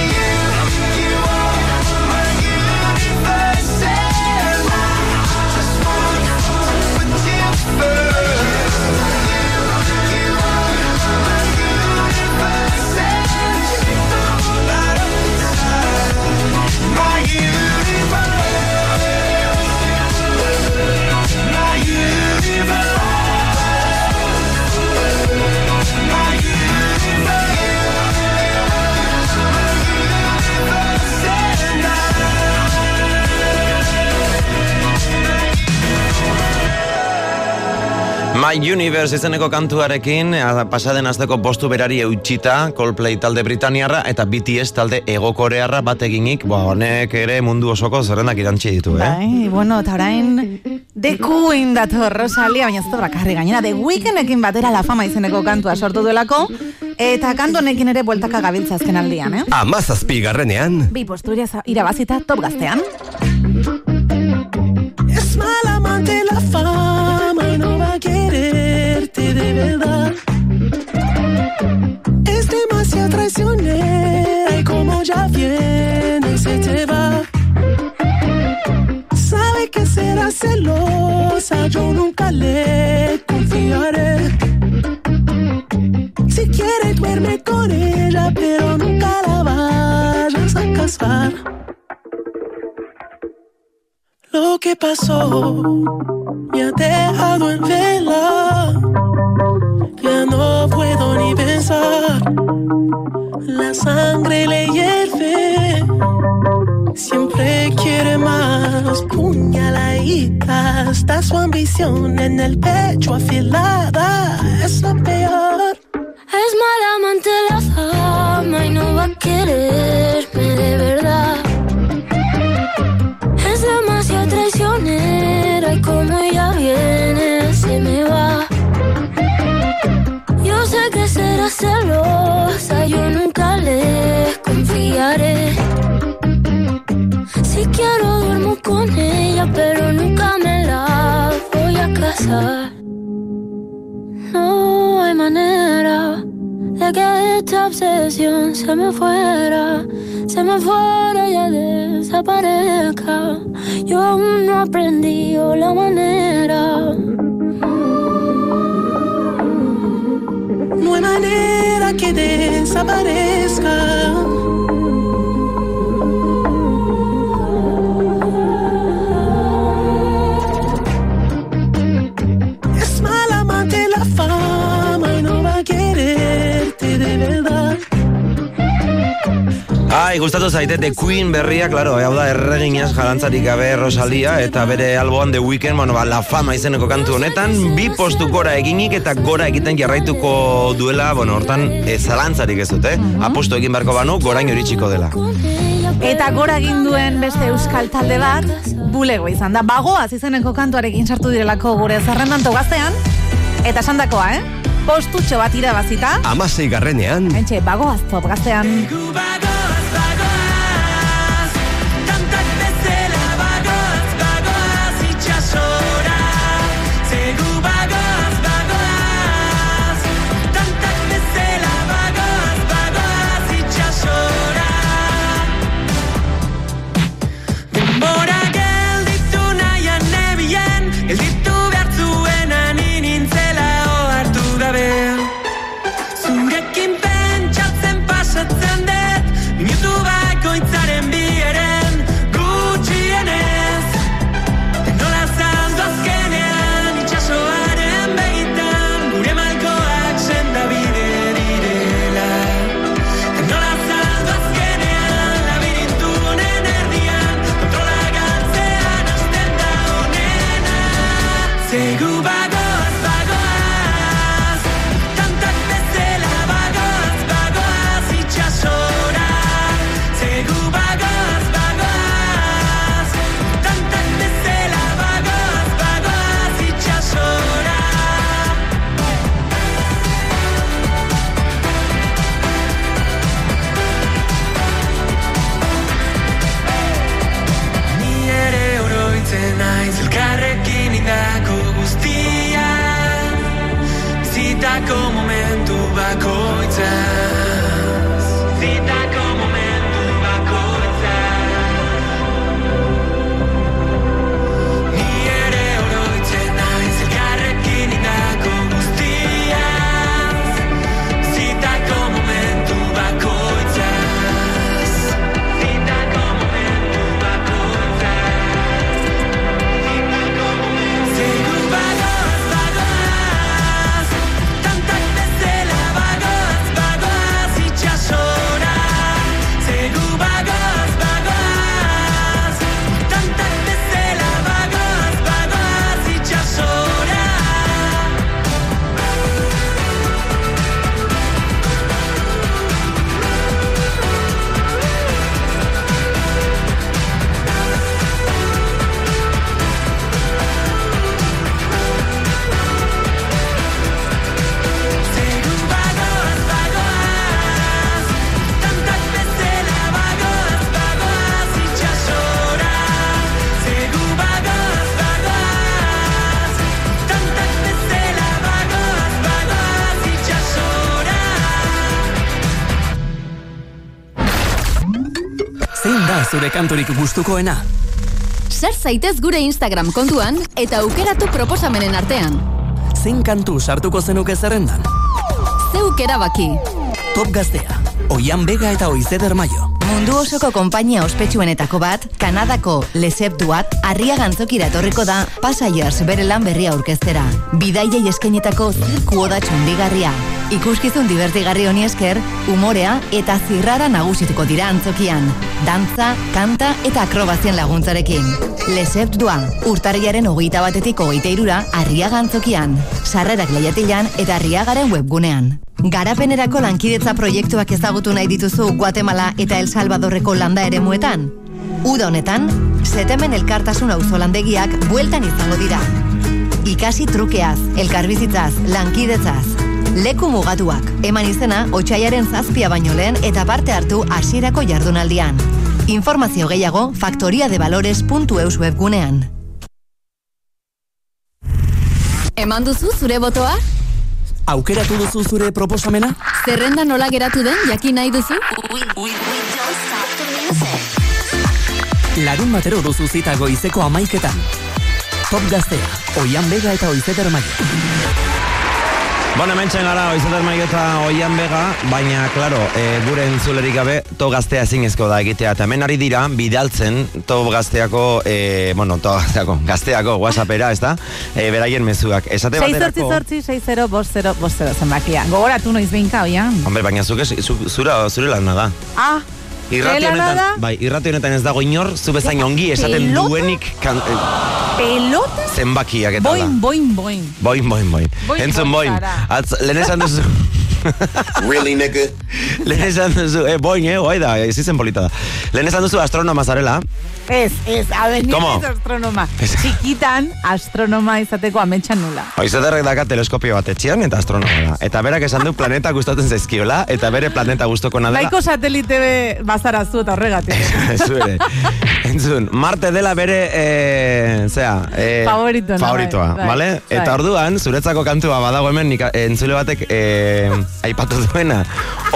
My Universe izeneko kantuarekin, pasaden azteko postu berari eutxita, Coldplay talde Britaniarra eta BTS talde egokorearra bat eginik, ba, honek ere mundu osoko zerrendak irantzi ditu, eh? Bai, bueno, eta orain The Queen dator Rosalia, baina ez bakarri gainera The Weekendekin batera la fama izeneko kantua sortu duelako, eta kantu honekin ere bueltaka gabiltza azken aldian, eh? Amazazpi garrenean. Bi postu ira- irabazita top gaztean. Demasiado traicionera y como ya viene se te va. Sabe que será celosa, yo nunca le confiaré. Si quiere duerme con ella, pero nunca la vayas a casar. Lo que pasó me ha dejado en vela. Ya no puedo ni pensar. La sangre le hierve. Siempre quiere más. Puñaladita. Está su ambición en el pecho afilada. Es lo peor. Es mala amante la fama y no va a quererme de verdad. Celosa, yo nunca le confiaré. Si quiero duermo con ella, pero nunca me la voy a casar. No hay manera de que esta obsesión se me fuera, se me fuera y desaparezca. Yo aún no aprendí la manera. Hay manera que desaparezca. Bai, gustatu zaite The Queen berria, claro, hau da erreginaz jarantzarik gabe Rosalia eta bere alboan The Weeknd, bueno, ba, La Fama izeneko kantu honetan, bi postu gora eginik eta gora egiten jarraituko duela, bueno, hortan e, zalantzarik ez dute, apostu egin beharko banu, gorain iritsiko dela. Eta gora egin duen beste euskal talde bat, bulego izan da. Bagoaz izeneko kantuarekin sartu direlako gure zerrendan gaztean, eta esandakoa, eh? Postutxo bat irabazita, Amasei garrenean, Entxe, bagoaz top gaztean. Zure kanturik gustukoena? Sar zaitez gure Instagram kontuan eta aukeratu proposamenen artean. Zein kantu sartuko zenuke zerrendan? Zeuk erabaki. Top gaztea, Oian Bega eta Oizeder Maio. Mundu osoko konpainia ospetsuenetako bat, Kanadako Lesep Duat, arria gantzokira etorriko da Passengers bere lan berria aurkeztera. Bidaiei eskenetako zirku oda txundigarria. Ikuskizun divertigarri honi esker, umorea eta zirrara nagusituko dira antzokian. Dantza, kanta eta akrobazien laguntzarekin. Lesep Dua, urtarriaren hogeita batetik hogeita irura, arria gantzokian. Sarrerak lehiatilan eta arriagaren webgunean. Garapenerako lankidetza proiektuak ezagutu nahi dituzu Guatemala eta El Salvadorreko landa eremuetan? Uda honetan, setemen elkartasun auzolandegiak bueltan izango dira. Ikasi trukeaz, elkarbizitzaz, lankidetzaz. Leku mugatuak, eman izena otxaiaren zazpia baino lehen eta parte hartu hasierako jardunaldian. Informazio gehiago faktoriadevalores.eus webgunean. Eman duzu zure botoa? Aukeratu duzu zure proposamena? Zerrenda nola geratu den jakin nahi duzu? Larun batero duzu zita goizeko amaiketan. Top gaztea, Oian Bega eta Oizeder Maio. Bueno, hementxen gara, oizater maio eta oian bega, baina, klaro, e, gure entzulerik gabe, to gaztea ezinezko da egitea. Eta hemen ari dira, bidaltzen, to gazteako, e, bueno, to gazteako, gazteako, whatsappera, ez da? E, beraien mezuak. Esate 6 baterako... sortzi sortzi 6 0 bost 0 bost 0 zenbakia. Gogoratu noiz behinka, oian. Hombre, baina zuk ez, zu, zura, zure lana da. Ah, Irrati honetan, bai, irrati honetan ez dago inor, zu bezain ongi esaten Pelota? duenik kan, eh, Pelota? zenbakiak eta da. Boin, boin, boin. Boin, boin, boin. Boin, Entzun boin. Atz, lehen esan duzu. really, nigga? Lehen esan duzu, eh, boin, eh, guai da, ez izen polita da. Lehen esan duzu astronoma zarela. Ez, ez, abenir Komo? ez astronoma. Txikitan astronoma izateko ametsan nula. Oizeterrek daka teleskopio bat etxean eta astronoma da. Eta berak esan du planeta gustatzen zaizkiola, eta bere planeta gustokona dela. Nahiko satelite be- bazara zu eta horregatik. Ez ere. Entzun, Marte dela bere, e, zea, e, Favoritoena, favoritoa, bai, bai, vale? bai. Eta orduan, zuretzako kantua badago hemen, nik, entzule batek e, aipatu duena,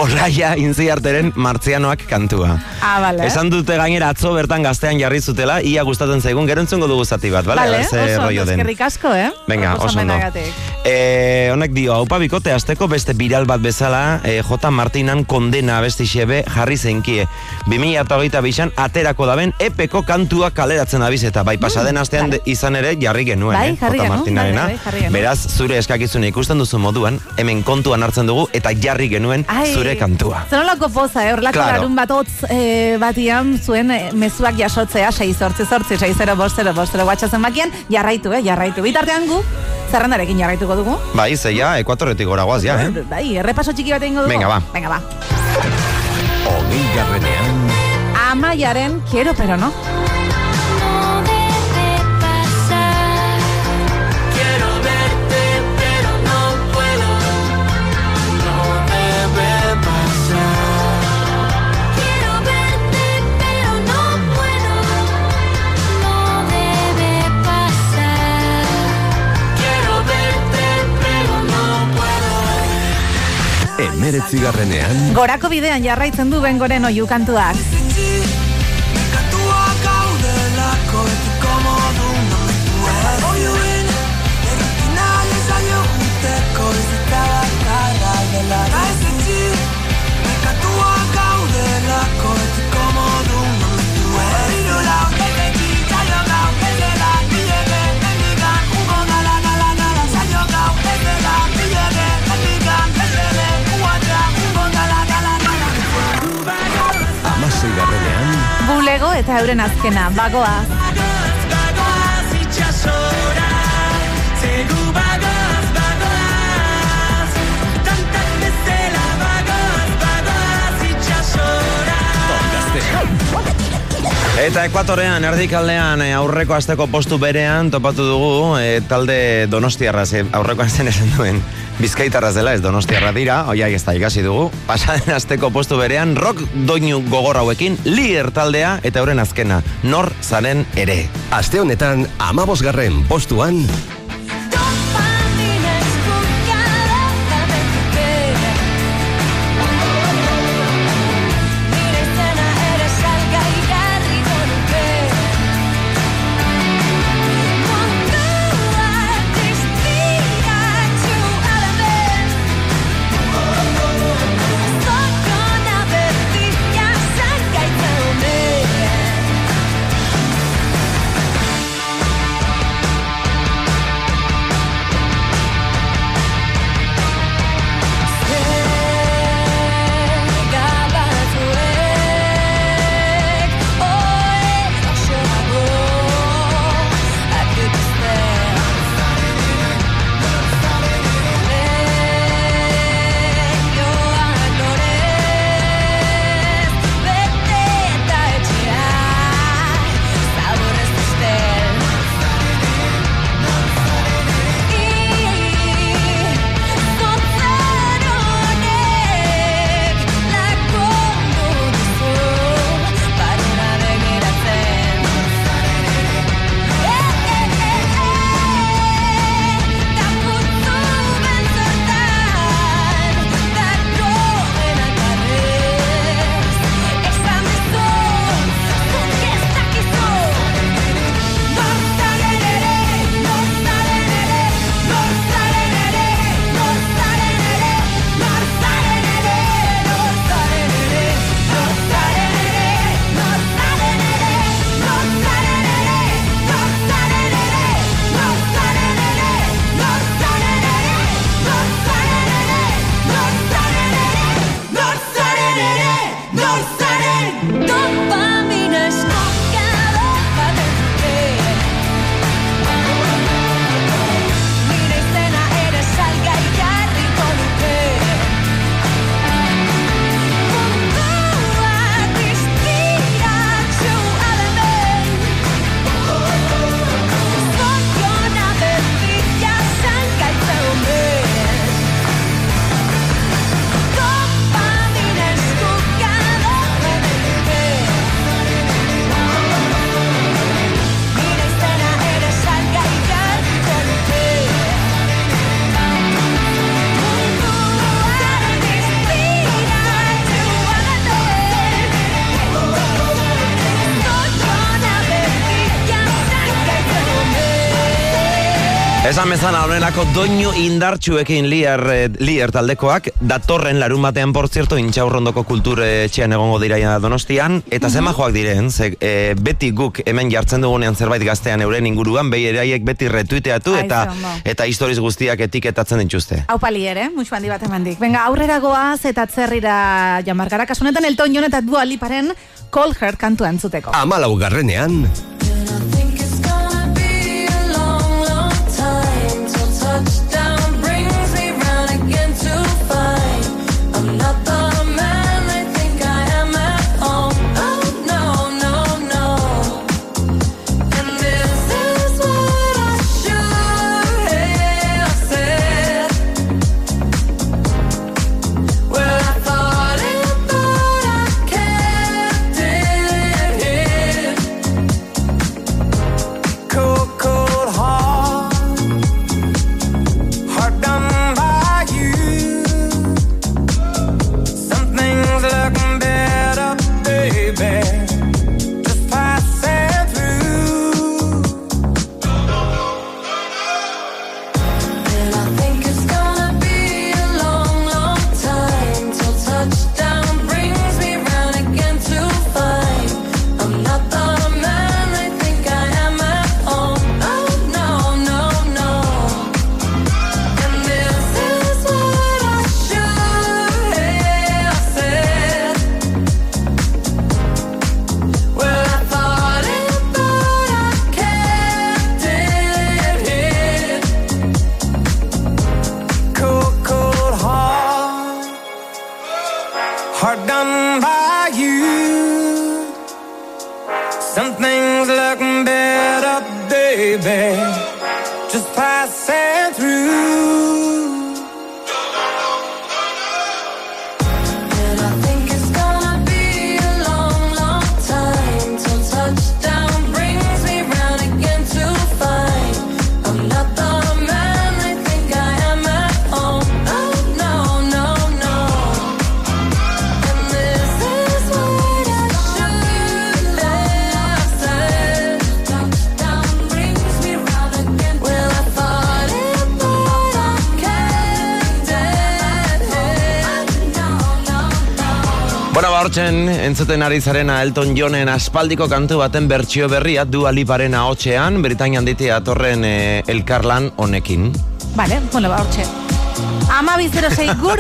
Olaia intziarteren martzianoak kantua. Ah, bale. Esan dute gainera atzo bertan gaztean jarri zutela, ia gustatzen zaigun, gero entzungo dugu zati bat, bale? Vale, Ze oso, rollo den. eskerrik asko, eh? Venga, oso ondo. Proposamenagatik. E, honek dio, haupa bikote azteko beste biral bat bezala, e, J. Martinan kondena abesti xebe jarri zeinkie. 2008 bisan aterako daben epeko kantua kaleratzen abiz eta bai pasaden astean de- izan ere jarri genuen, Mm, Bai, eh, jarri J. genuen, Martinarena. bai, bai, jarri genuen. Beraz, zure eskakizuna ikusten duzu moduan, hemen kontuan hartzen dugu eta jarri genuen Ai, zure kantua. Zenolako poza, eh? Horlako Claro. larun bat hotz eh, batian zuen eh, mezuak jasotzea, 6 sortzi sortzi, 6 0 bost 0 bost 0 WhatsApp zenbakian, jarraitu, eh? Jarraitu. Bitartean gu, zerrendarekin jarraituko dugu. Bai, zeia, ekuatorretik gora guaz, ja, eh? Bai, errepaso txiki bat egingo dugu. Venga, ba. Venga, ba. Amaiaren, quiero pero no. Emeretzi garrenean, Gorako bidean jarraitzen du bengoren oiu kantuak. Kantua Bulego eta euren azkena, bagoa. Bagoaz itxasora Zegu bagoaz, bagoaz Tantak bezala bagoaz, bagoaz Eta ekuatorean, erdikaldean, eh, aurreko asteko postu berean topatu dugu eh, talde donostiarra, ze aurrekoan zen esan duen bizkaitarraz dela, ez donostiarra dira, oiai ez da ikasi dugu. Pasaden asteko postu berean, rock doinu gogor hauekin, lier taldea eta euren azkena, nor zaren ere. aste honetan amabosgarren postuan, Esan bezala honelako doinu indartxuekin lier, eh, lier taldekoak, datorren larun batean, por zierto, intxaurrondoko kultur etxean egongo diraia donostian, eta zema joak diren, ze, eh, beti guk hemen jartzen dugunean zerbait gaztean euren inguruan, behi eraiek beti retuiteatu eta eta historiz guztiak etiketatzen dituzte. Hau pali ere, musu handi bat emandik. Venga, aurrera goaz eta atzerrira jamargara. Kasunetan Elton John eta Dua Liparen Call Her kantua entzuteko. Amalau garrenean, entzuten ari zarena Elton Johnen aspaldiko kantu baten bertsio berria du aliparen ahotxean, Britainian ditea atorren eh, elkarlan honekin. Vale, bueno, ba, hortxe. Ama bizero sei gur...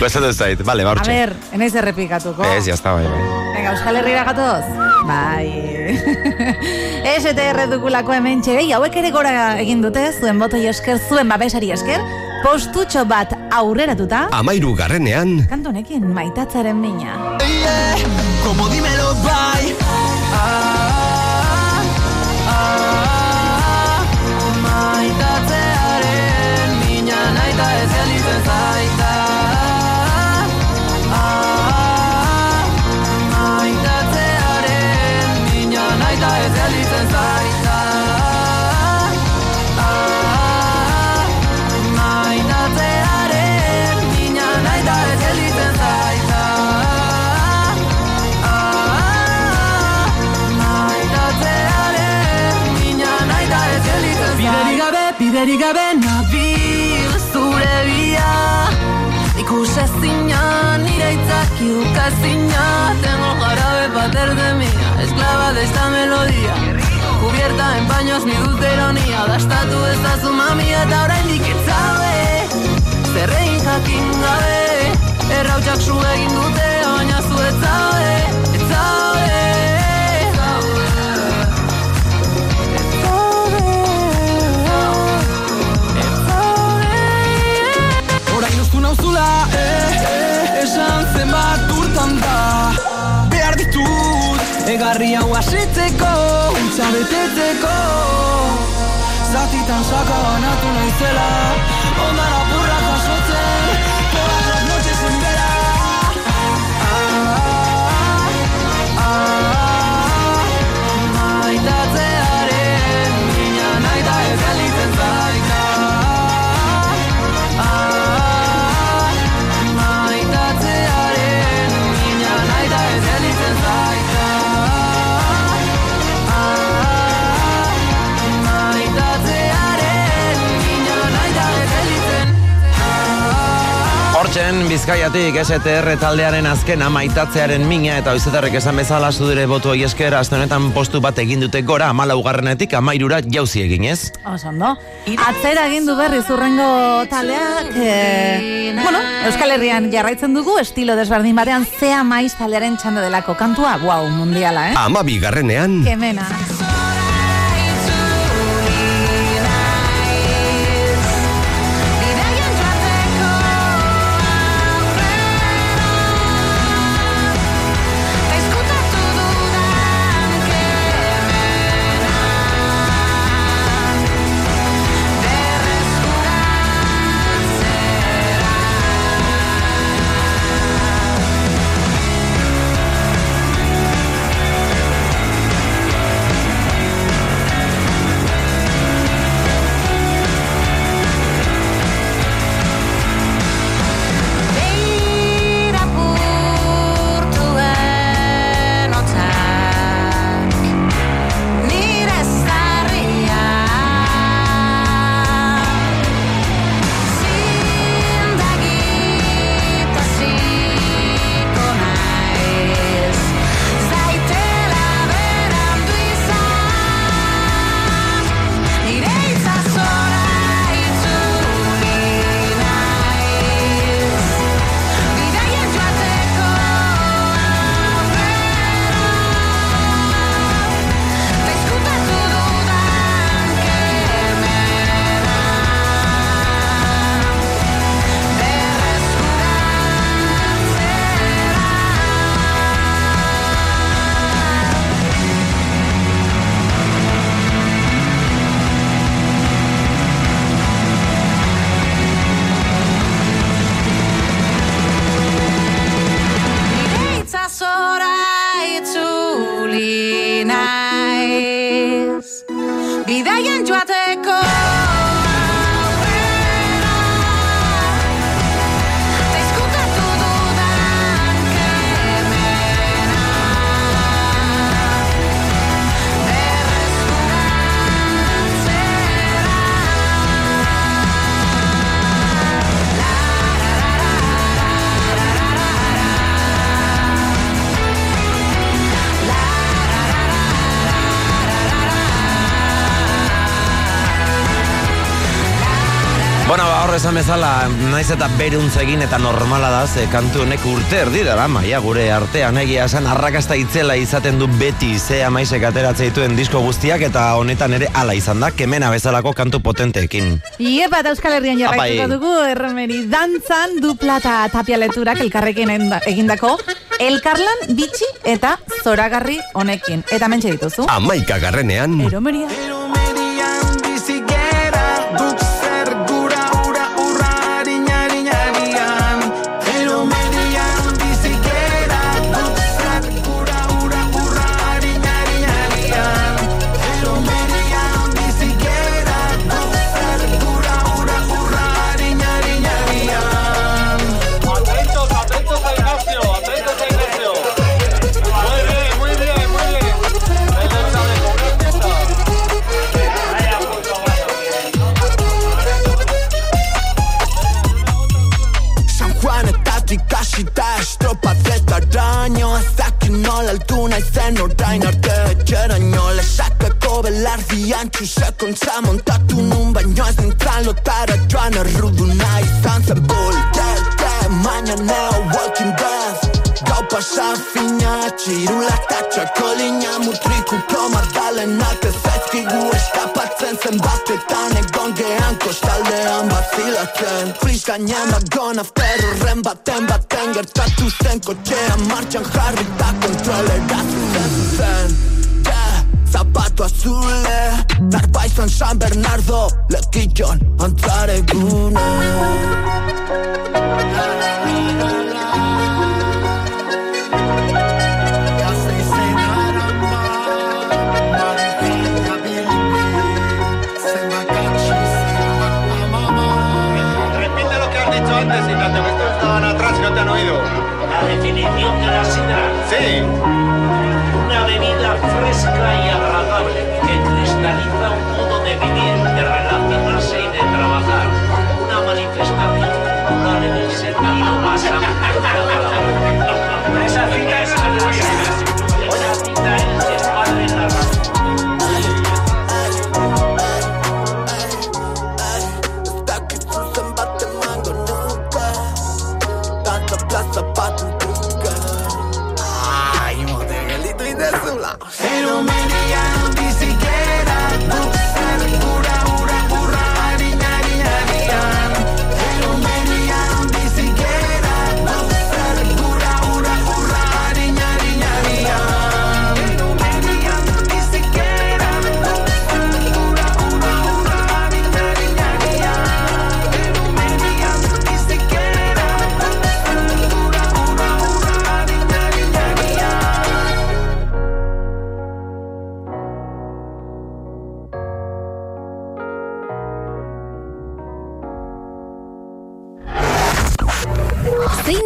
Kuestatu zait, bale, ba, A hortxe. ber, enaiz errepikatuko. Ez, jazta, bai, bai. Venga, Euskal Herrira gatoz? Bai. STR dukulako hemen txegei, hauek ere gora egin dute, zuen botoi esker, zuen babesari esker, postutxo bat aurreratuta, amairu garrenean, kantu honekin maitatzaren mina. Como dímelo, bye. Ah, ah, maitatzearen mina naita ez gelitzen zaita. Ah, gabe, biderik gabe nabil zure bia. Ikusezina, nire itzaki ukazina Tengo jarabe pater de mía, esclava de esta melodía Cubierta en paños mi dulce ironía. Dastatu ezazu mami eta oraindik etzabe Zerrein jakin gabe Errautxak su egin dute, baina zu ditut, egarri hau asitzeko, utza betetzeko. Zatitan saka banatu naizela, ondan apurra jasotzen Hementxen Bizkaiatik STR taldearen azkena maitatzearen mina eta oizetarrek esan bezala zudere botu esker aste honetan postu bat egin dute gora amala ugarrenetik amairura jauzi eginez. Oso ondo. Atzera egin du berri zurrengo taldeak, eh, bueno, Euskal Herrian jarraitzen dugu, estilo desberdin batean, zea maiz taldearen txanda delako kantua, guau, mundiala, eh? Ama bigarrenean, Kemena. Esan bezala, naiz eta beruntz egin eta normala da, ze kantu honek urte erdi dara, maia gure artean egia esan arrakasta itzela izaten du beti ze amaisek ateratzen dituen disko guztiak eta honetan ere ala izan da, kemena bezalako kantu potenteekin. Iepa eta Euskal Herrian jarraituko dugu, erremeri dantzan dupla eta tapialeturak elkarrekin enda- egindako elkarlan bitxi eta zoragarri honekin. Eta mentxe dituzu. amaika garrenean, Eromeria. Lesakako belardian txusekontza montatu nun Baino ez nintzen lotara joan erruduna izan zen. Bultete, mañaneo, walking death Gau pasa fina, txirula eta txakolina. Mutrikuko mardalenak ez zaizkigu eskapatzen Zenbatetan egon gehan kostaldean bazilatzen Fris gainean dagon after horren baten baten. Gertatu zen kotxean martxan jarri eta kontrolera zuzen zuzen Yeah, zapato azule Zarpa izan San Bernardo Lekillon antzaregune Repite lo que has dicho antes, Ignacio, que estos estaban atrás y no te han oído.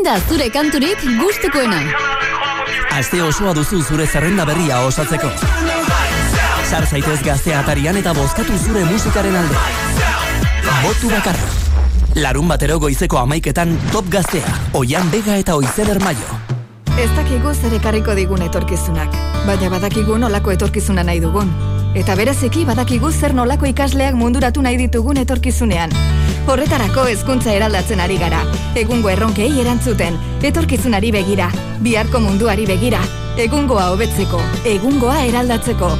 Da zure kanturik gustukoena? Aste osoa duzu zure zerrenda berria osatzeko. Sar zaitez gaztea atarian eta bozkatu zure musikaren alde. Botu bakarra. Larun batero goizeko amaiketan top gaztea, oian bega eta oizeder maio. Ez dakigu zer ekarriko digun etorkizunak, baina badakigu nolako etorkizuna nahi dugun. Eta bereziki badakigu zer nolako ikasleak munduratu nahi ditugun etorkizunean. Horretarako hezkuntza eraldatzen ari gara. Egungo erronkei erantzuten, etorkizunari begira, biharko munduari begira, egungoa hobetzeko, egungoa eraldatzeko.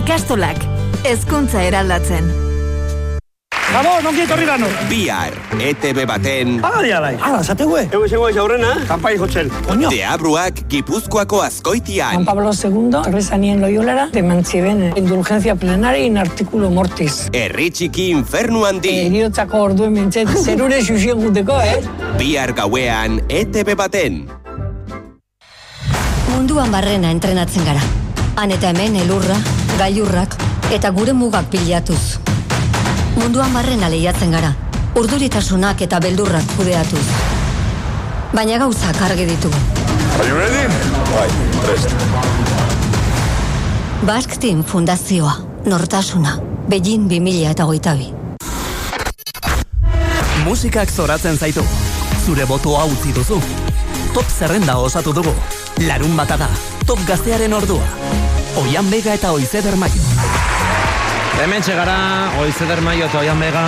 Ikastolak, hezkuntza eraldatzen. Gabon, ongi etorri dano. Bihar, ETB baten... Adi alai. Hala, zategue. Ego izango ez aurrena, kanpai jotzen. Oño. Deabruak Gipuzkoako Juan azkoitian. Pablo II, Resanien Loyolara, te manchiben indulgencia plenaria in artículo mortis. Herri txiki infernu handi. Eriotzako orduen mintzet, zerure xusien guteko, eh? Bihar gauean, ETB baten. Munduan barrena entrenatzen gara. Han eta hemen elurra, gailurrak eta gure mugak pilatuz. Munduan barrena lehiatzen gara. Urduritasunak eta beldurrak kudeatuz. Baina gauzak argi ditugu. Are you ready? Bai, prest. Basque Team Fundazioa, Nortasuna, Beijing 2000 eta goita bi. Musikak zoratzen zaitu. Zure botoa utzi duzu. Top zerrenda osatu dugu. Larun bata da. Top gaztearen ordua. Oian bega eta oizeder maio. Hemen gara, oizeder maio eta oian bega,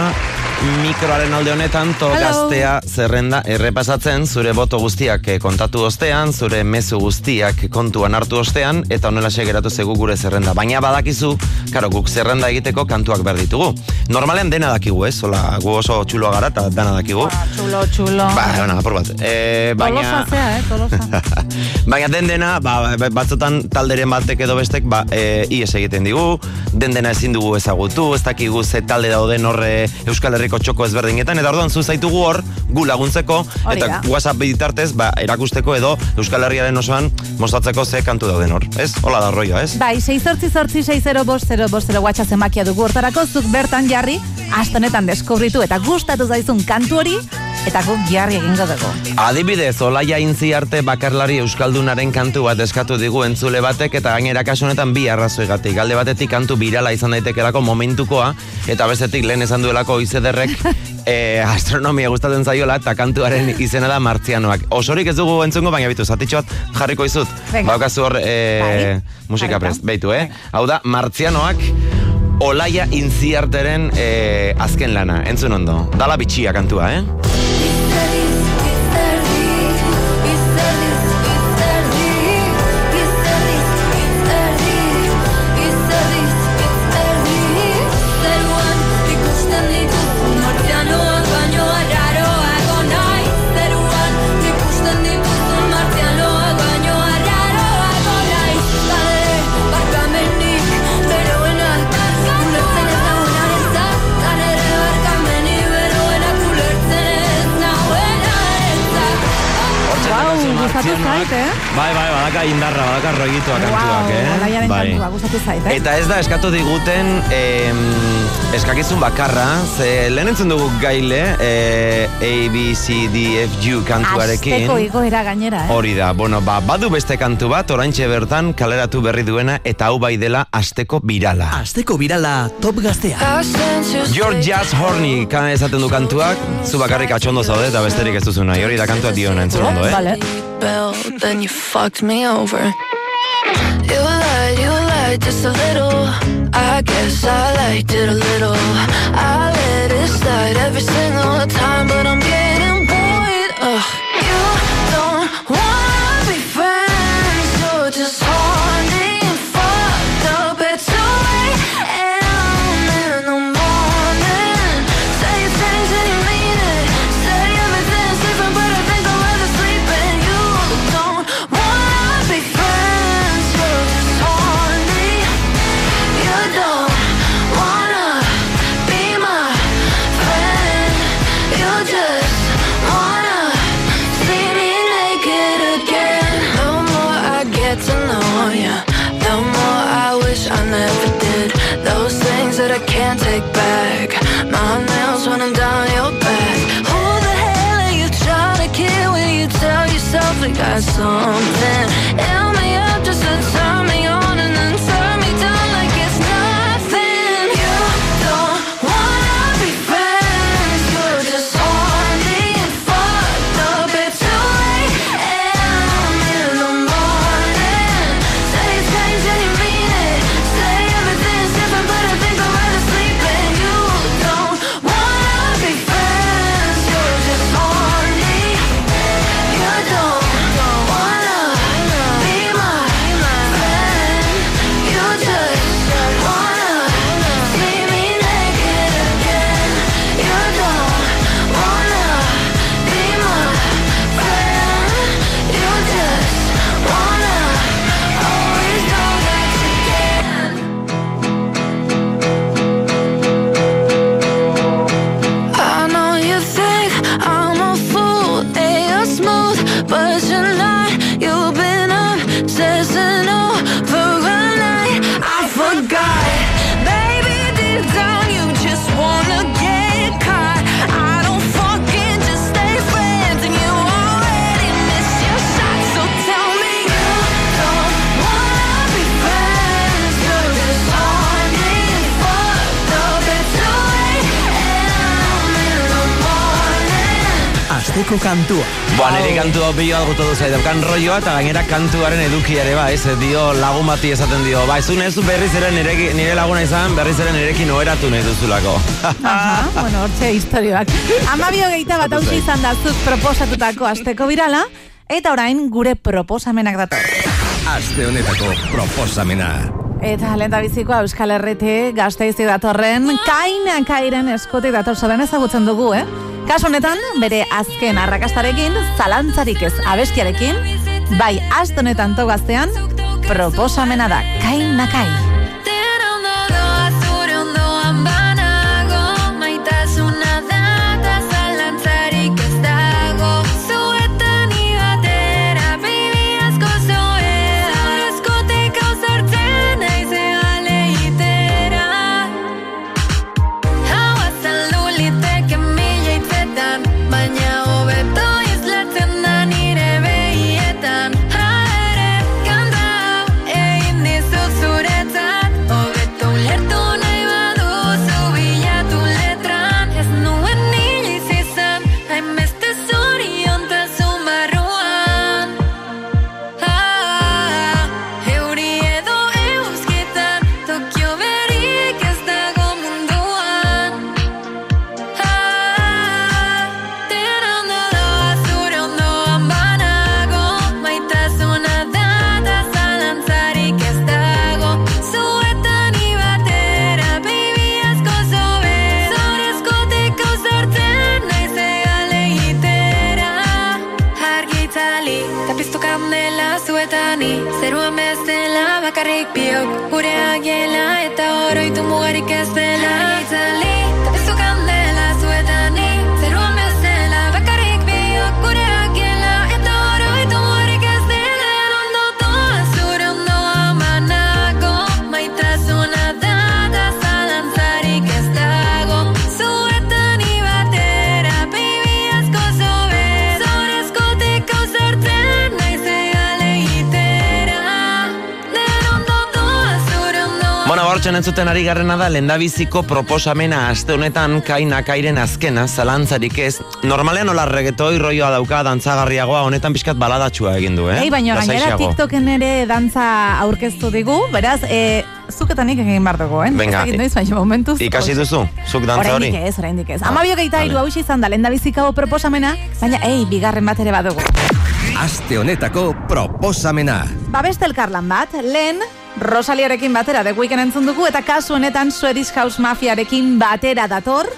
mikroaren alde honetan, to Hello. gaztea zerrenda errepasatzen, zure boto guztiak eh, kontatu ostean, zure mezu guztiak kontuan hartu ostean, eta honela geratu zegu gure zerrenda. Baina badakizu, karo, guk zerrenda egiteko kantuak behar ditugu. Normalean dena dakigu, ez? Hola, gu oso txuloa gara eta dena dakigu. Txulo, txulo. Ba, bueno, apur bat. E, baina... Tolosa zea, eh, tolosa. Baina den dena, ba, ba- batzutan talderen batek edo bestek, ba, e, ies egiten digu, den dena ezin dugu ezagutu, ez dakigu ze talde dauden horre Euskal Herriko txoko ezberdinetan, eta orduan zu zaitugu hor, gu laguntzeko, eta. WhatsApp bitartez, ba, erakusteko edo Euskal Herriaren osoan mostratzeko ze kantu dauden hor, ez? Hola da rolloa, ez? Bai, 6 sortzi sortzi 60 bost 0 bost 0 WhatsApp zenbakia dugu hortarako, zuk bertan jarri, astonetan deskubritu eta gustatu zaizun kantu hori, eta guk jarri egingo dugu. Adibidez, Olaia Intzi arte bakarlari Euskaldunaren kantu bat eskatu digu entzule batek eta gainera kasu honetan bi arrazoigatik. Alde batetik kantu birala izan daitekelako momentukoa eta bestetik lehen esan duelako izederrek e, astronomia gustatzen zaiola eta kantuaren izena da martzianoak. Osorik ez dugu entzungo, baina bitu, zatitxo bat jarriko izut. Venga. Baukazu hor e, musika prest, beitu, eh? Hau da, martzianoak Olaia Intziarteren e, azken lana, entzun ondo. Dala bitxia kantua, eh? Gustatu zait, eh? Bai, bai, badaka indarra, badaka kantuak, Wow, eh? Olaiaren bai. kantua, gustatu zait, eh? Eta ez da eskatu diguten em, eskakizun bakarra, ze lehen entzun dugu gaile eh, A, B, C, D, F, U kantuarekin. Asteko igoera gainera, eh? Hori da, bueno, ba, badu beste kantu bat, oraintxe bertan kaleratu berri duena, eta hau bai dela asteko birala. Asteko birala top gaztea. George Jazz Horny ka esaten du kantuak, zu bakarrik atxondo zaude eta besterik ez duzu nahi, hori da kantua diona entzun ondo, eh? Bell, then you fucked me over. You lied, you lied just a little. I guess I liked it a little. I let it slide every single time, but I'm getting nire pilo algo todo zaidan rolloa eta gainera kantuaren edukia ere ba, ez dio lagun bati esaten dio. Ba, ez du nezu berriz ere nireki, nire laguna izan, berriz ere nirekin oheratu nahi duzulako. Aha, bueno, hortxe historioak. Amabio geita bat hausi izan da zuk proposatutako asteko birala, eta orain gure proposamenak dator. Aste honetako proposamena. Eta lehen bizikoa Euskal Herriti gazteizi datorren, kaina kairen eskotik dator zoren ezagutzen dugu, eh? Kasu honetan, bere azken arrakastarekin, zalantzarik ez abestiarekin, bai astonetan togaztean, proposamena da, kaina kai. Zuetani Zeruan bezala bakarrik biok. Gure agela eta oroitu mugarik ez dela entzuten ari garrena da, lendabiziko proposamena aste honetan kaina kairen azkena, zalantzarik ez. Normalean hola reggaetoi roioa dauka dantzagarriagoa, honetan pixkat baladatxua egin du, eh? Ei, baina gainera. TikToken ere dantza aurkeztu digu, beraz, e, zuketanik egin behar dugu, eh? Venga, Ez dakit noiz, baina momentuz. Ikasi duzu, zuk dantza hori? Oraindik ez, oraindik ez. Amabio geita vale. hiru hau izan da, lehen bizikabo proposamena, baina, ei, bigarren bat ere badugu. Aste honetako proposamena. Ba beste elkarlan bat, lehen Rosaliarekin batera The Weeknd entzun dugu eta kasu honetan Swedish House Mafiarekin batera dator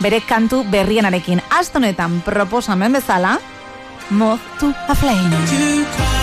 bere kantu berrienarekin. Astonetan proposamen bezala Moth to a Flame.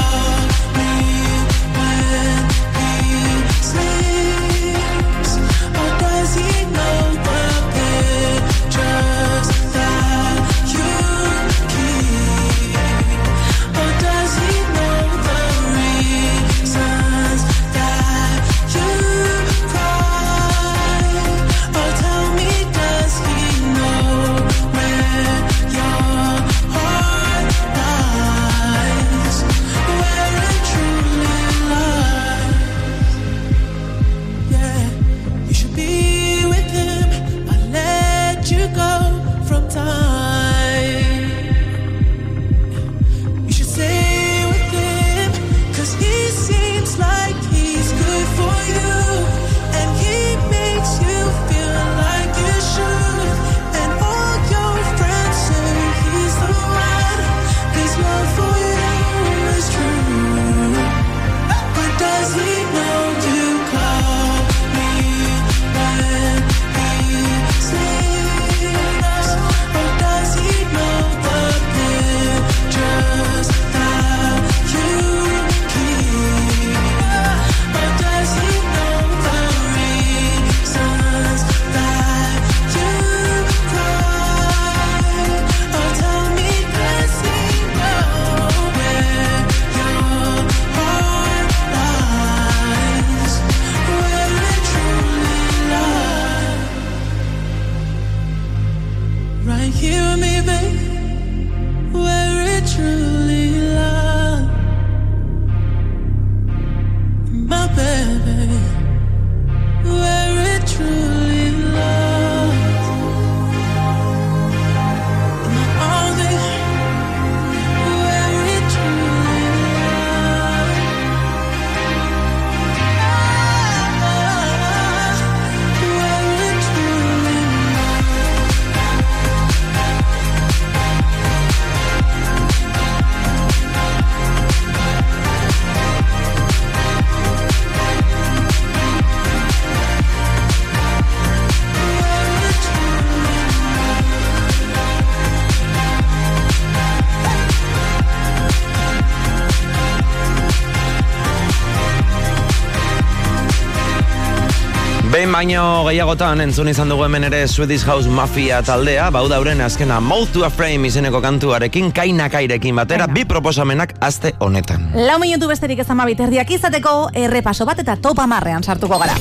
Behin baino gehiagotan entzun izan dugu hemen ere Swedish House Mafia taldea, bau dauren azkena Mouth to a Frame izeneko kantuarekin, kainakairekin batera, bi proposamenak aste honetan. Lau minutu besterik ez ama biterdiak izateko, errepaso bat eta topa marrean sartuko gara.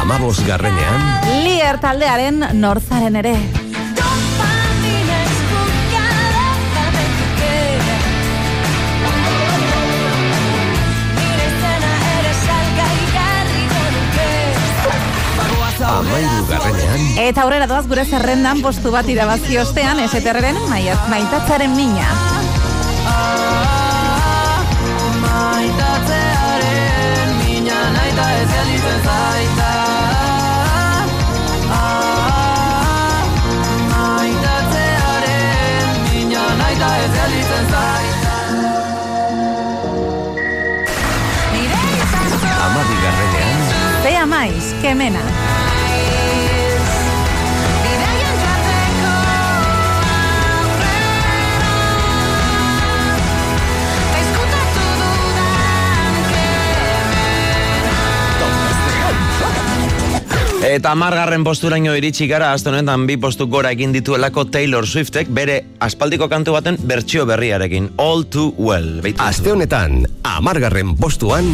Amabos garrenean, Lier taldearen norzaren ere. Garrenean, Eta aurrera doaz gure zerrendan postu bat irabazi ostean, eseterren maitatzaren mina. Maitatzearen mina naita ez gelitzen zaita. Ah, Maitatzearen mina naita ez gelitzen zaita. Zea maiz, kemena. Eta margarren posturaino iritsi gara, aste honetan bi postu gora egin dituelako Taylor Swiftek bere aspaldiko kantu baten bertsio berriarekin, All Too Well. Aste honetan, amargarren postuan,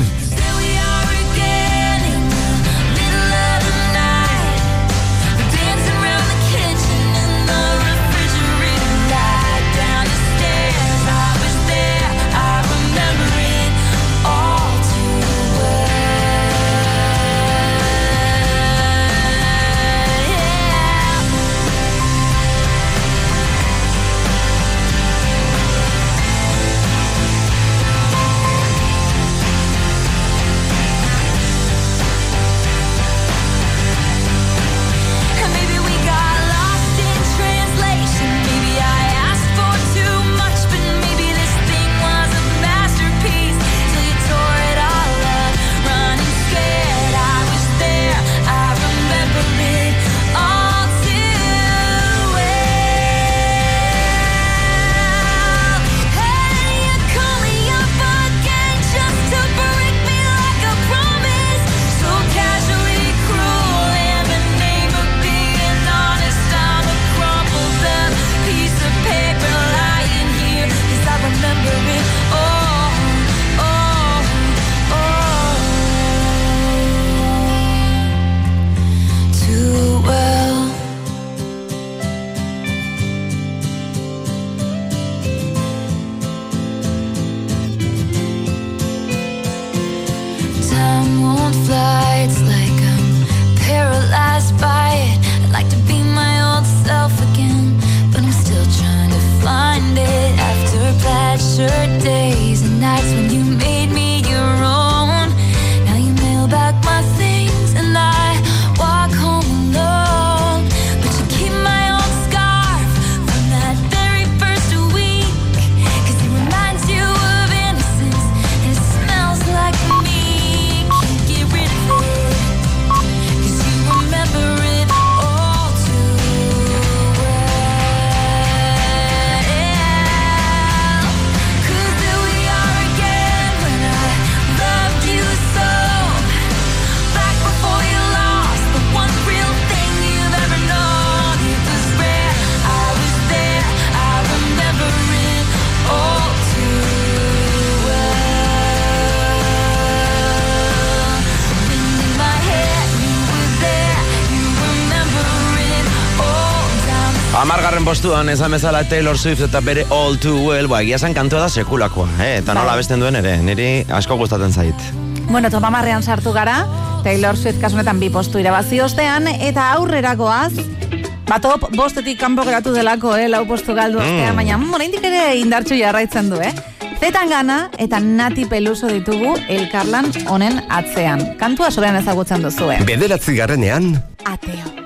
postuan ezan bezala Taylor Swift eta bere All Too Well, ba, egia kantua da sekulakoa, eh? eta nola Bai. besten duen ere, niri asko gustatzen zait. Bueno, topamarrean sartu gara, Taylor Swift kasunetan bi postu irabazi ostean, eta aurrera goaz, Ba, top bostetik kanpo geratu delako, eh, lau postu galdu ostean, Mm. baina mm, oraindik ere indartxu jarraitzen du, eh? Zetan gana eta nati peluso ditugu elkarlan honen atzean. Kantua soberan ezagutzen duzue. Bederatzi garrenean, Ateo.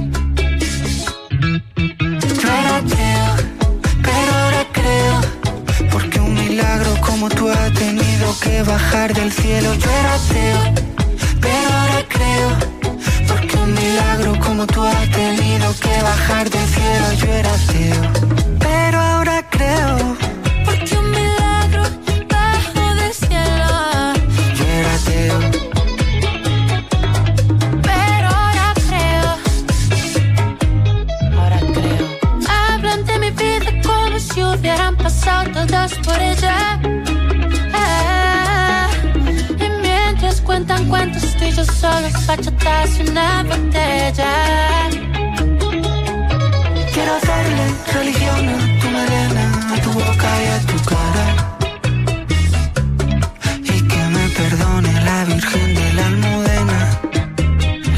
Como tú ha tenido que bajar del cielo. Yo era ateo, pero ahora creo Porque un milagro como tú ha tenido que bajar del cielo. Yo era ateo, pero ahora creo yo bachatas y una botella. Quiero hacerle religión a tu melena, a tu boca y a tu cara. Y que me perdone la Virgen de la Almudena.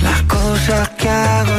Las cosas que hago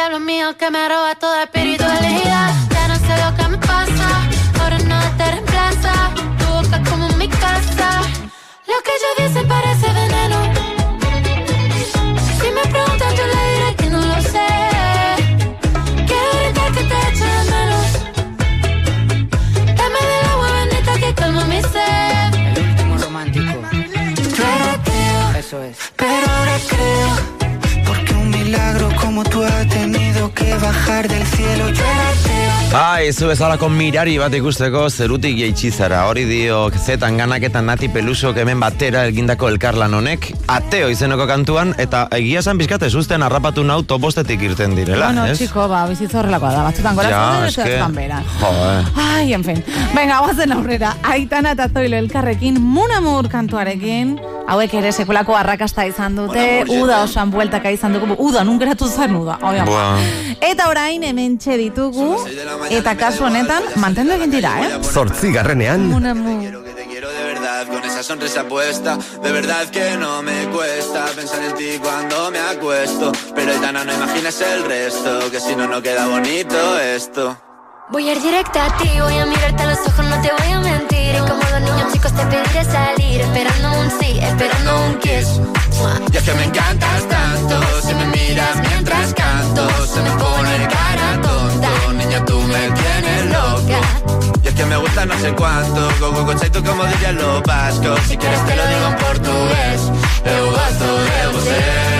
diablo mío que me roba toda espiritualidad. Ya no sé lo que me pasa, ahora nada te reemplaza. Tu boca como mi casa. Lo que ellos dicen parece bajar del cielo. Yo. Bai, zu bezalako mirari bat ikusteko zerutik jeitsi zara. Hori dio zetan ganak eta nati pelusok hemen batera elgindako elkarlan honek. Ateo izeneko kantuan, eta egia esan bizkate zuzten harrapatu nau topostetik irten direla, bueno, ez? txiko, ba, bizitza horrelakoa da, batzutan gora Ja, zuten, eske- batzutan bera. Jo, eh. Ai, en fin. Venga, guazen aurrera. Aitana eta Zoilo elkarrekin, Munamur kantuarekin, hauek ere sekulako arrakasta izan dute, uda osoan bueltaka izan dugu, uda, nun geratu zen uda. Eta orain hemen ditugu, eta kasu honetan, mantendu egin dira, eh? zortzi garrenean, Munamur. de verdad con esa sonrisa puesta De verdad que no me cuesta pensar en ti cuando me acuesto Pero Aitana no imagines el resto Que si no no queda bonito esto Voy a ir directa a ti, voy a mirarte a los ojos, no te voy a mentir. Chicos te pediré salir, esperando un sí, esperando un kiss. Y es que me encantas tanto Si me miras mientras canto Se me pone cara tonto. Niña tú me tienes loca. Y es que me gusta no sé cuánto Go, go, go, chaito, como los vascos Si quieres te lo digo en portugués. Eu gosto de você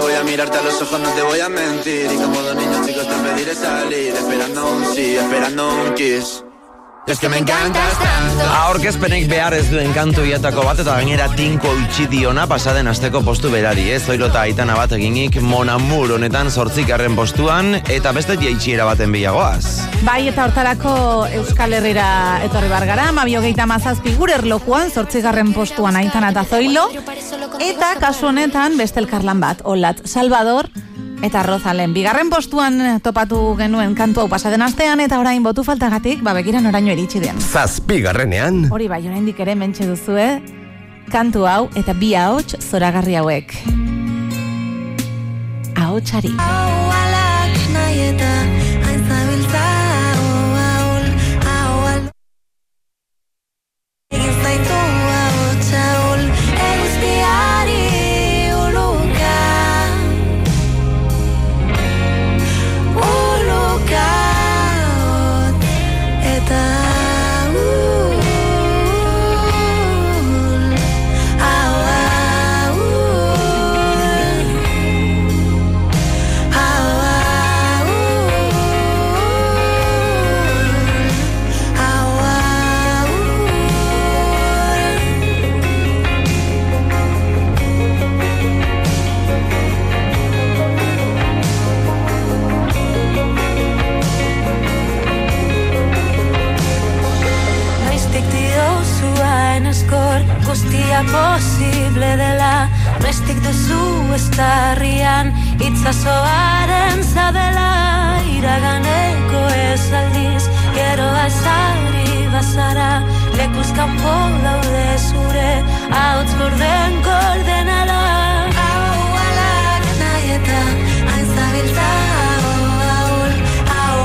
Voy a mirarte a los ojos, no te voy a mentir. Y como dos niños chicos te pediré salir, esperando un sí, esperando un kiss. Es que me encantas tanto. Aurkezpenek behar ez duen kantu iatako bat eta gainera tinko utxi diona pasaden asteko postu berari, ez? Zoilo eta aitana bat eginik Monamur honetan zortzikarren postuan eta beste jaitxiera baten bilagoaz. Bai, eta hortarako Euskal Herrira etorri bargara, mabi hogeita mazazpi gure erlojuan, zortzigarren postuan aitana eta zoilo, eta kasu honetan beste elkarlan bat, Olat Salvador, eta Rozalen. Bigarren postuan topatu genuen kantu hau pasaden astean, eta orain botu faltagatik, ba begiran oraino iritsi den. Zazpigarrenean, Hori bai, oraindik ere mentxe duzue, kantu hau eta bi ahots zoragarri hauek. Ahotsari. Ahualak nahi eta guztia posible dela. Noiztik duzu estarrian itzazoaren zabela. Iraganeko ez aldiz gero azari bazara. Lekuz kanpo daude zure hauts borden koordenala Hau alak nahi eta hain zabiltza hau Hau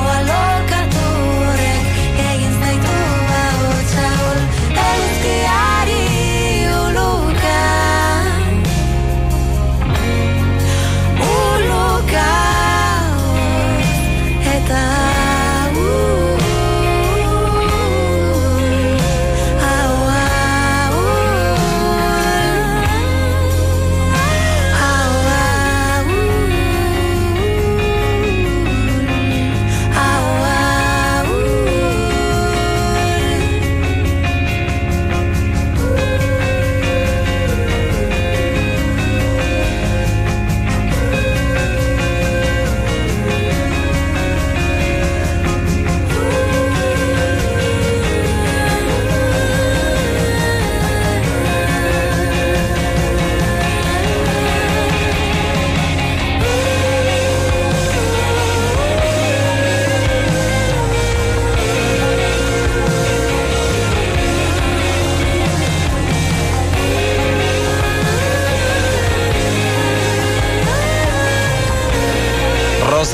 egin zaitu ahots ahul Eguzkiari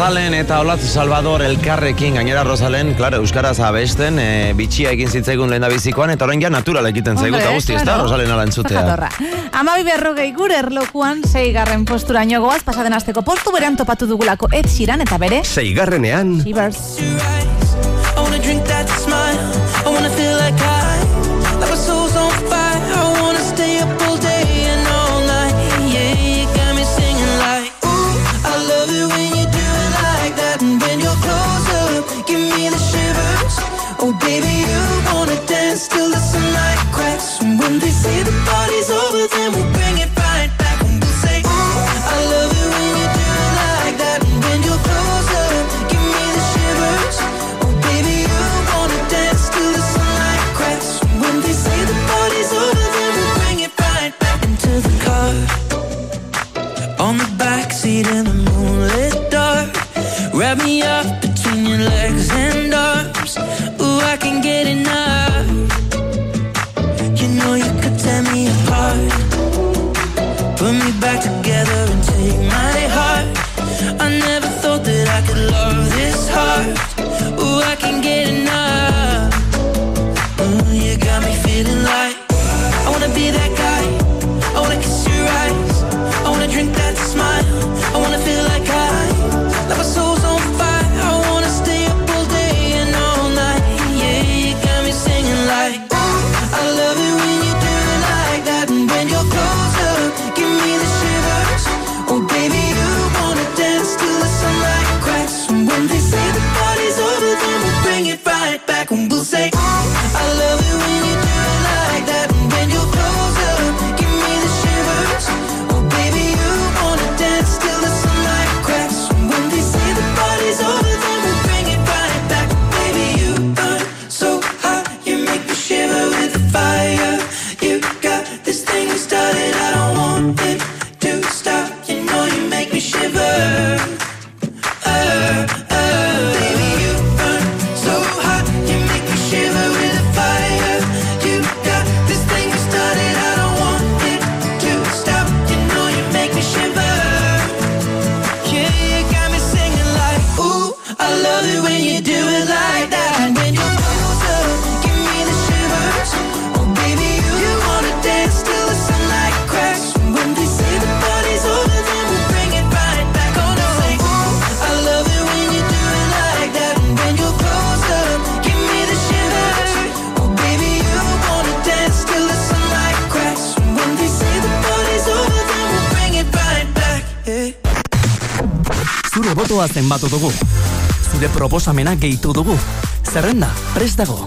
Rosalen eta Olatz Salvador elkarrekin gainera Rosalen, claro, euskaraz abesten, e, bitxia egin zitzaigun lehen bizikoan eta orain ja natural egiten zaigu eta guzti, ez da. Rosalen ala entzutea. Jatorra. Amabi berrogei gure erlokuan seigarren posturaino goaz, pasaden asteko postu berean topatu dugulako Ed Sheeran eta bere Seigarrenean, Shivers. I wanna drink that smile. I wanna feel like I, Baby, you wanna dance till the sunlight cracks. And when they say the party's over, then we'll proposamena gehitu dugu. Zerrenda, prest dago.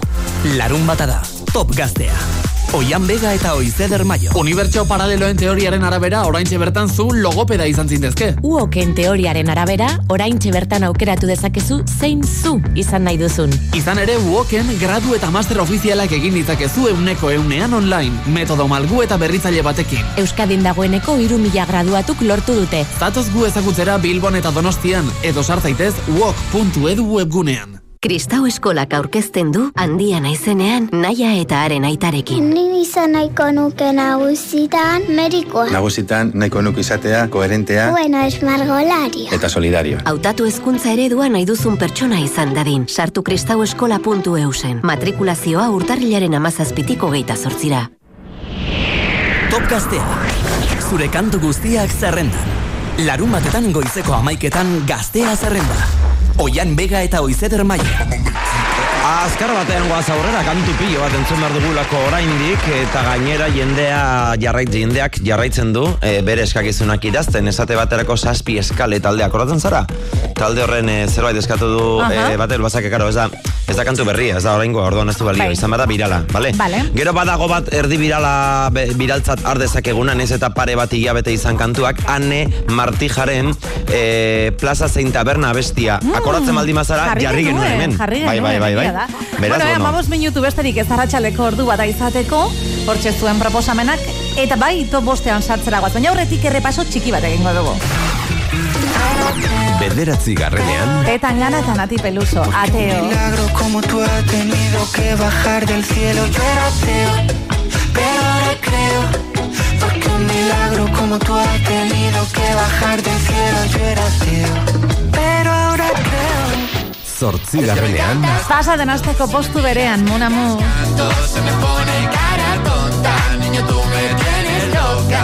Larun bata da, top gaztea. Oian Bega eta Oizeder Maio. Unibertsio paraleloen teoriaren arabera, oraintxe bertan zu logopeda izan zintezke. Uoken teoriaren arabera, oraintxe bertan aukeratu dezakezu zein zu izan nahi duzun. Izan ere, uoken gradu eta master ofizialak egin ditzakezu euneko eunean online, metodo malgu eta berritzaile batekin. Euskadin dagoeneko iru mila graduatuk lortu dute. Zatoz gu ezagutzera Bilbon eta Donostian, edo sartzaitez uok.edu webgunean. Kristau eskolak aurkezten du handia naizenean naia eta haren aitarekin. Ni izan nahiko nuke nagusitan merikoa. Nagusitan nahiko nuk izatea, koherentea Bueno, es margolario. eta solidario. Hautatu hezkuntza eredua nahi duzun pertsona izan dadin. Sartu kristaueskola.eusen. Matrikulazioa urtarrilaren amazazpitiko geita zortzira. Top gaztea. Zure kantu guztiak zerrendan. Larun batetan goizeko amaiketan gaztea zerrenda. Oian Bega eta Oizeder Maio. Azkar batean goaz aurrera, kantu pilo bat entzun behar dugulako oraindik eta gainera jendea jarrait, jendeak jarraitzen du e, bere eskakizunak idazten, esate baterako saspi eskale taldea akordatzen zara? Talde horren e, zerbait eskatu du Aha. e, bater bazake, karo, ez da, ez da kantu berria, ez da oraingo orduan ez du balio, Bai. izan bada birala, bale? Bale. Gero badago bat erdi birala, be, biraltzat ardezakeguna, ez eta pare bat hilabete izan kantuak, Anne Martijaren e, Plaza Zein Taberna bestia, akordatzen baldin mazara, Jarri genuen hemen. jarri bai, bai, genuen, bai, bai. egia da. Beraz, bueno, bueno. bueno. minutu besterik ez arratsaleko ordu bata izateko, hortxe zuen proposamenak, eta bai, top bostean sartzera guaz, baina horretik errepaso txiki bat egingo dugu. Bederatzi garrenean, Etangana eta Nati Peluso, ateo. milagro como tú has tenido que bajar del cielo. Yo era ateo, pero ahora creo. Porque un milagro como tú has tenido que bajar del cielo. Yo era ateo, pero ahora Zortzigarrenean, Pasa den asteko postu berean, monamu. Se me pone cara tonta, niño tú me tienes loca.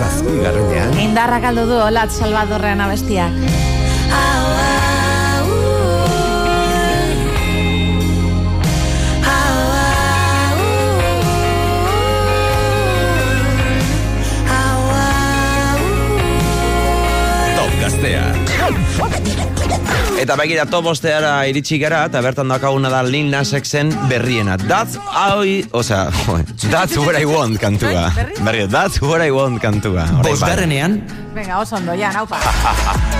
Zazpigarrenean, Indarra galdu du Olat Salvadorrean abestiak. top gaztea. Eta begira top bosteara iritsi gara, eta bertan dakaguna da Lil Nas Xen berriena. That's how I, osea, that's what I want kantua. Berri, that's what I want kantua. Bai. Bosgarrenean, Venga, oso ondo, ja, naupa.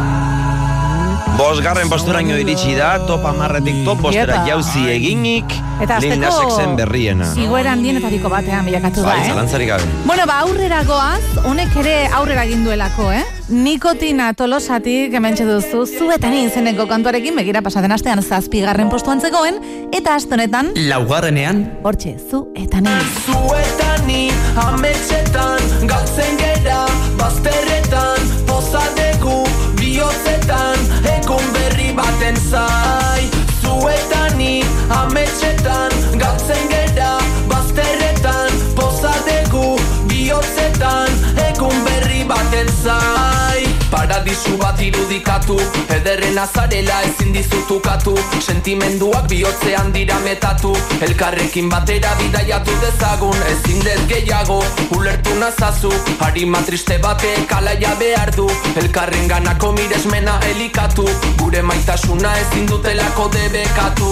Bosgarren posturaino iritsi da, top amarretik top bostera jauzi eginik, Eta Lil Nas Xen berriena. Igoera handienetariko batean bilakatu da, Bai, eh? zalantzarik gabe. Bueno, ba, aurrera goaz, honek ere aurrera egin duelako, eh? Nikotina tolosatik hementxe duzu, zu eta ni izeneko kantuarekin begira pasaden astean zazpigarren postuan zegoen, eta aste honetan, laugarrenean, hortxe, zu eta ni. Zuetani, ametxetan, galtzen gera, bazterretan, pozadegu, bihotzetan, baten zai. Zuetani, ametxetan, galtzen gera, bazterretan, pozadegu, bihotzetan, egun berri baten zai. Paradisu bat irudikatu, ederren azarela ezin dizutukatu, sentimenduak bihotzean dira metatu, elkarrekin batera bidaiatu dezagun, ezin dez gehiago, ulertu nazazu, harima triste batek alaia behar du, elkarren ganako miresmena elikatu, gure maitasuna ezin dutelako debekatu,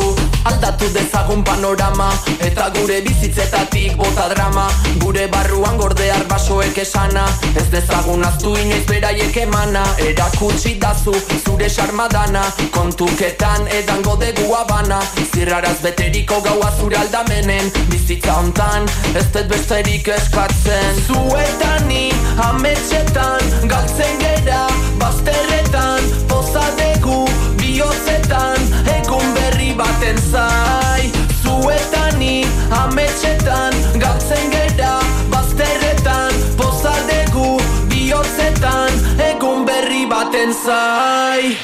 aldatu dezagun panorama, eta gure bizitzetatik bota drama, gure barruan gordear basoek esana, ez dezagun aztu inoiz beraiek emana, erakutsi dazu zure sarmadana, kontuketan edango dugu abana, zirraraz beteriko gaua zure aldamenen, bizitza hontan, ez dut besterik eskatzen. Zuetani, ametxetan, galtzen gera, bazterretan, pozadegu, bihotzetan, egun berri baten zai. Zuetani, ametxetan, galtzen gera, zai.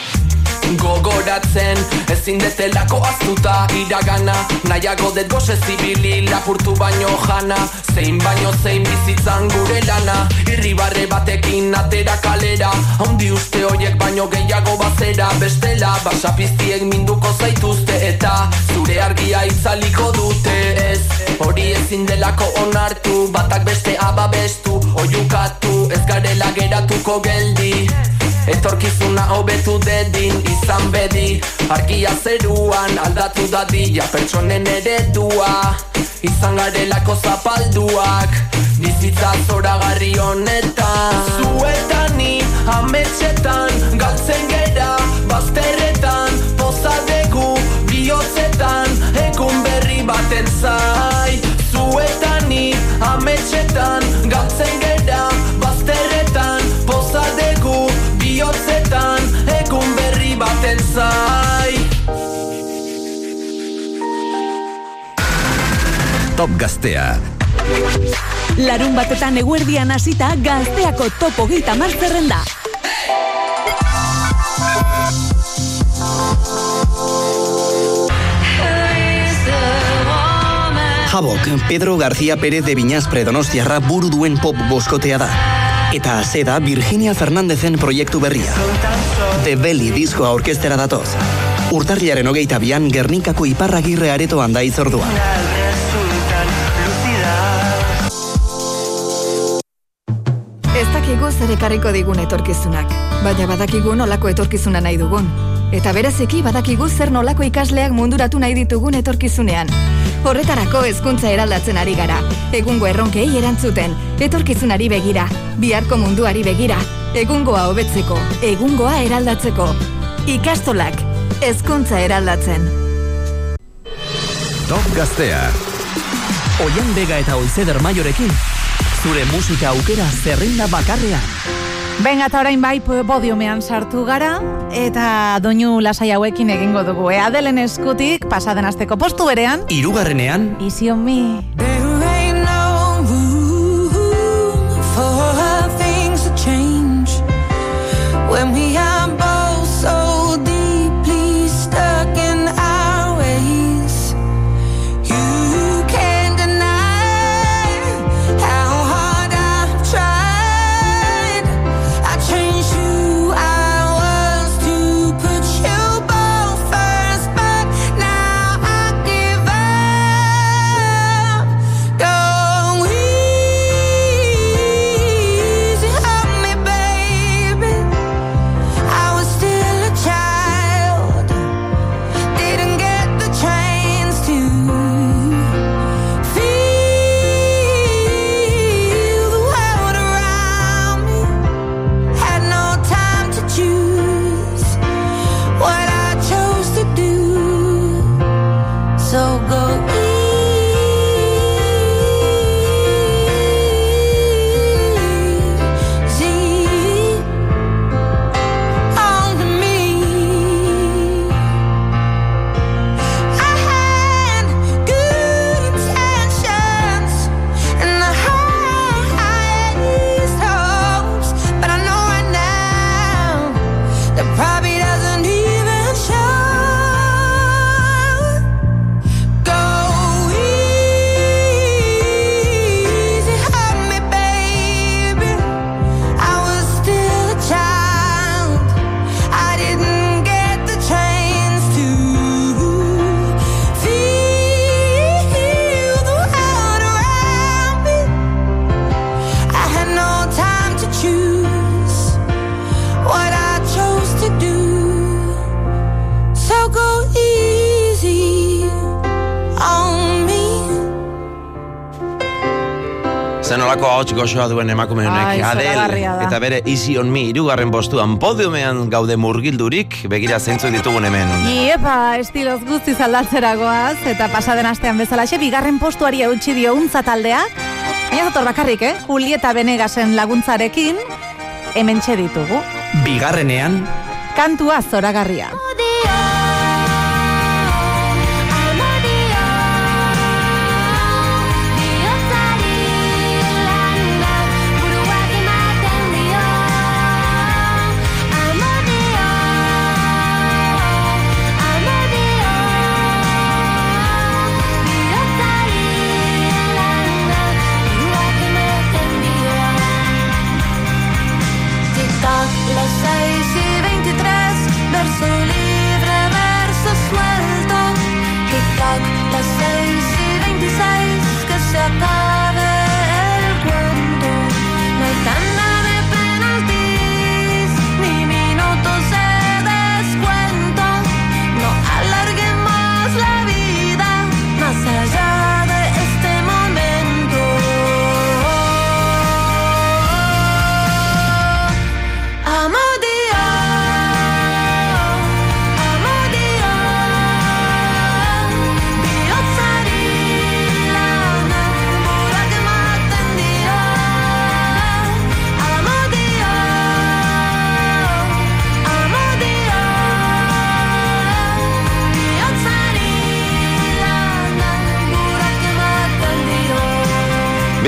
Gogoratzen, ezin detelako aztuta iragana. Nahiago dut goze zibili lapurtu baino jana. Zein baino zein bizitzan gure lana. Irribarre batekin atera kalera. Haundi uste hoiek baino gehiago bazera. Bestela, basapiztiek minduko zaituzte. Eta zure argia itzaliko dute Ez, hori ezin delako onartu. Batak beste ababestu, oiukatu. Ez garela geratuko geldi Etorkizuna hobetu dedin izan bedi. Argia zeruan aldatu dadila pertsonen eredua. Izan garelako zapalduak Bizitza zoragarri honetan. Zuetani Ametxetan galtzen gera Bazterretan pozadegu Bihotzetan egun berri baten zai. Zuetan ni ametxetan zai Top Gaztea. Larun batetan eguerdian hasita gazteako topo gita zerrenda. Jabok, Pedro García Pérez de Viñaspre Donostiarra buru duen pop boskotea da. Eta ze da Virginia Fernandezen proiektu berria. The Belly diskoa orkestera datoz. Urtarriaren hogeita bian Gernikako iparragirre aretoan da izordua. Ez dakigu zer ekarriko digun etorkizunak, baina badakigu nolako etorkizuna nahi dugun. Eta bereziki badakigu zer nolako ikasleak munduratu nahi ditugun etorkizunean. Horretarako hezkuntza eraldatzen ari gara. Egungo erronkei erantzuten, etorkizunari begira, biharko munduari begira, egungoa hobetzeko, egungoa eraldatzeko. Ikastolak, hezkuntza eraldatzen. Top Gaztea. Oian Bega eta Oizeder Maiorekin, zure musika aukera zerrenda bakarrean. Venga, eta orain bai po- podiumean sartu gara, eta doinu lasai hauekin egingo dugu. E, Adelen eskutik, pasaden asteko postu berean, Irugarrenean, Easy on goxoa duen emakume honek, da. eta bere Easy on Me, irugarren postuan podiumean gaude murgildurik, begira zeintzu ditugun hemen. Iepa, estiloz guztiz aldatzeragoaz, eta pasaden astean bezalaxe, bigarren postuari eutxi dio untza taldeak, baina zator bakarrik, eh? Julieta Benegasen laguntzarekin, hemen ditugu. bigarrenean, Kantua zoragarria.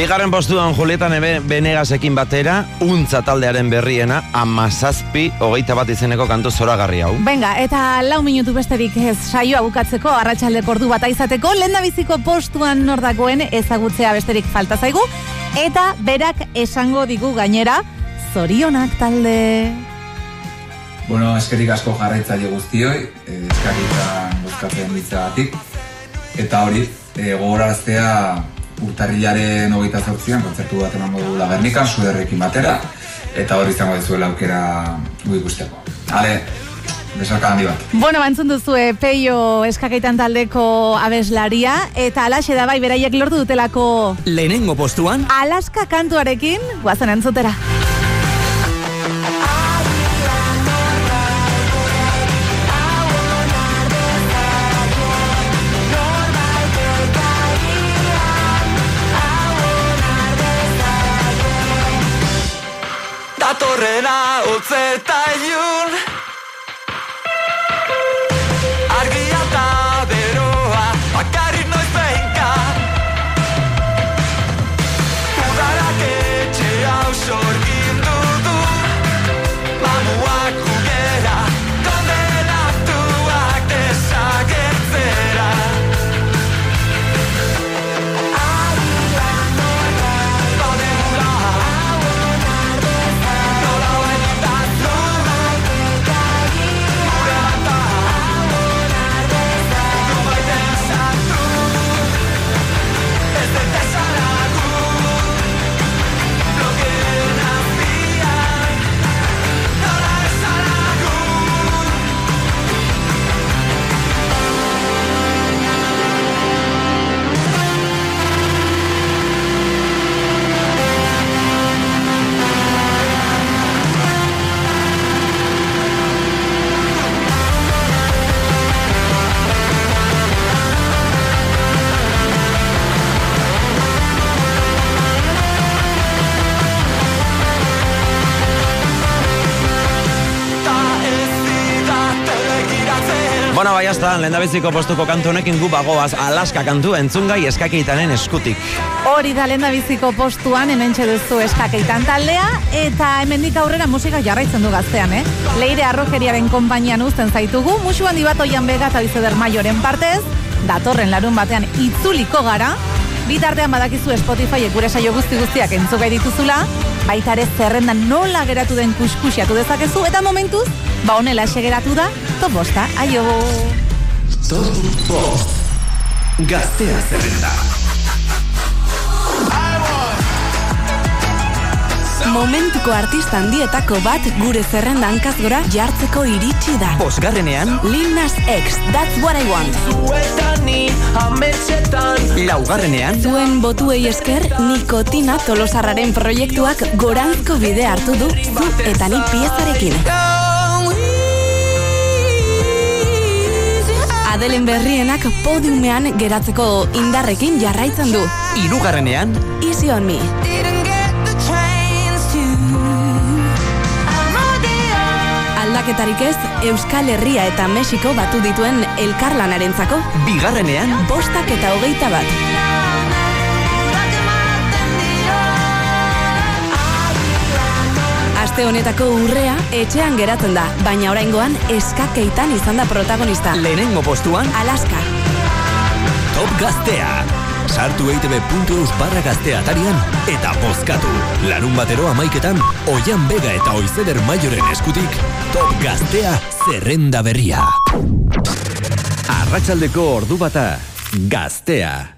Bigarren postuan Julieta Benegasekin batera, untza taldearen berriena, amazazpi, hogeita bat izeneko kantu zoragarri hau. Venga, eta lau minutu besterik ez saioa bukatzeko, arratsaldeko ordu bat izateko, lehen biziko postuan nordakoen ezagutzea besterik falta zaigu, eta berak esango digu gainera, zorionak talde. Bueno, eskerik asko jarraitzaile guztioi, eh, eskakitan bozkatzen ditzagatik. Eta hori, eh, gogoraraztea urtarrilaren hogeita zortzian, kontzertu bat emango dugula Gernikan, suderrekin batera, eta hori izango dizuela aukera gu ikusteko. Hale, besarka handi bat. Bueno, bantzun duzue peio eskakeitan taldeko abeslaria, eta alaxe da bai beraiek lortu dutelako Lehenengo postuan, Alaska kantuarekin, guazen entzutera. Bai, hasta, lehen postuko kantu honekin gu bagoaz Alaska kantu entzungai eskakeitanen eskutik. Hori da lehen biziko postuan, hemen duzu eskakeitan taldea, eta hemendik aurrera musika jarraitzen du gaztean, eh? Leire arrokeriaren konpainian uzten zaitugu, musu handi bat oian bega eta bizeder maioren partez, datorren larun batean itzuliko gara, bitartean badakizu Spotify gure saio guzti guztiak entzugai dituzula, baita ere zerrendan nola geratu den kuskusiatu dezakezu, eta momentuz, ba honela geratu da, top bosta, aio! Top Bost. Gaztea zerrenda. Momentuko artista handietako bat gure zerrenda hankaz gora jartzeko iritsi da. bosgarrenean, Lil Nas X, That's What I Want. Zuetani ametxetan laugarrenean, Zuen botuei esker, nikotina tolosarraren proiektuak gorantzko bide hartu du zu eta ni piezarekin. Adelen berrienak podiumean geratzeko indarrekin jarraitzen du. irugarrenean, Easy on me. Aldaketarik ez, Euskal Herria eta Mexiko batu dituen elkarlanarentzako bigarrenean, bostak eta hogeita bat. Aste honetako urrea etxean geratzen da, baina oraingoan eskakeitan izan da protagonista. lehenengo postuan, Alaska. Top Gaztea. Sartu eitb.eus barra gaztea atarian eta bozkatu. Larun batero amaiketan, Oian Bega eta Oizeder Maioren eskutik, Top Gaztea zerrenda berria. Arratsaldeko ordu bata, Gaztea.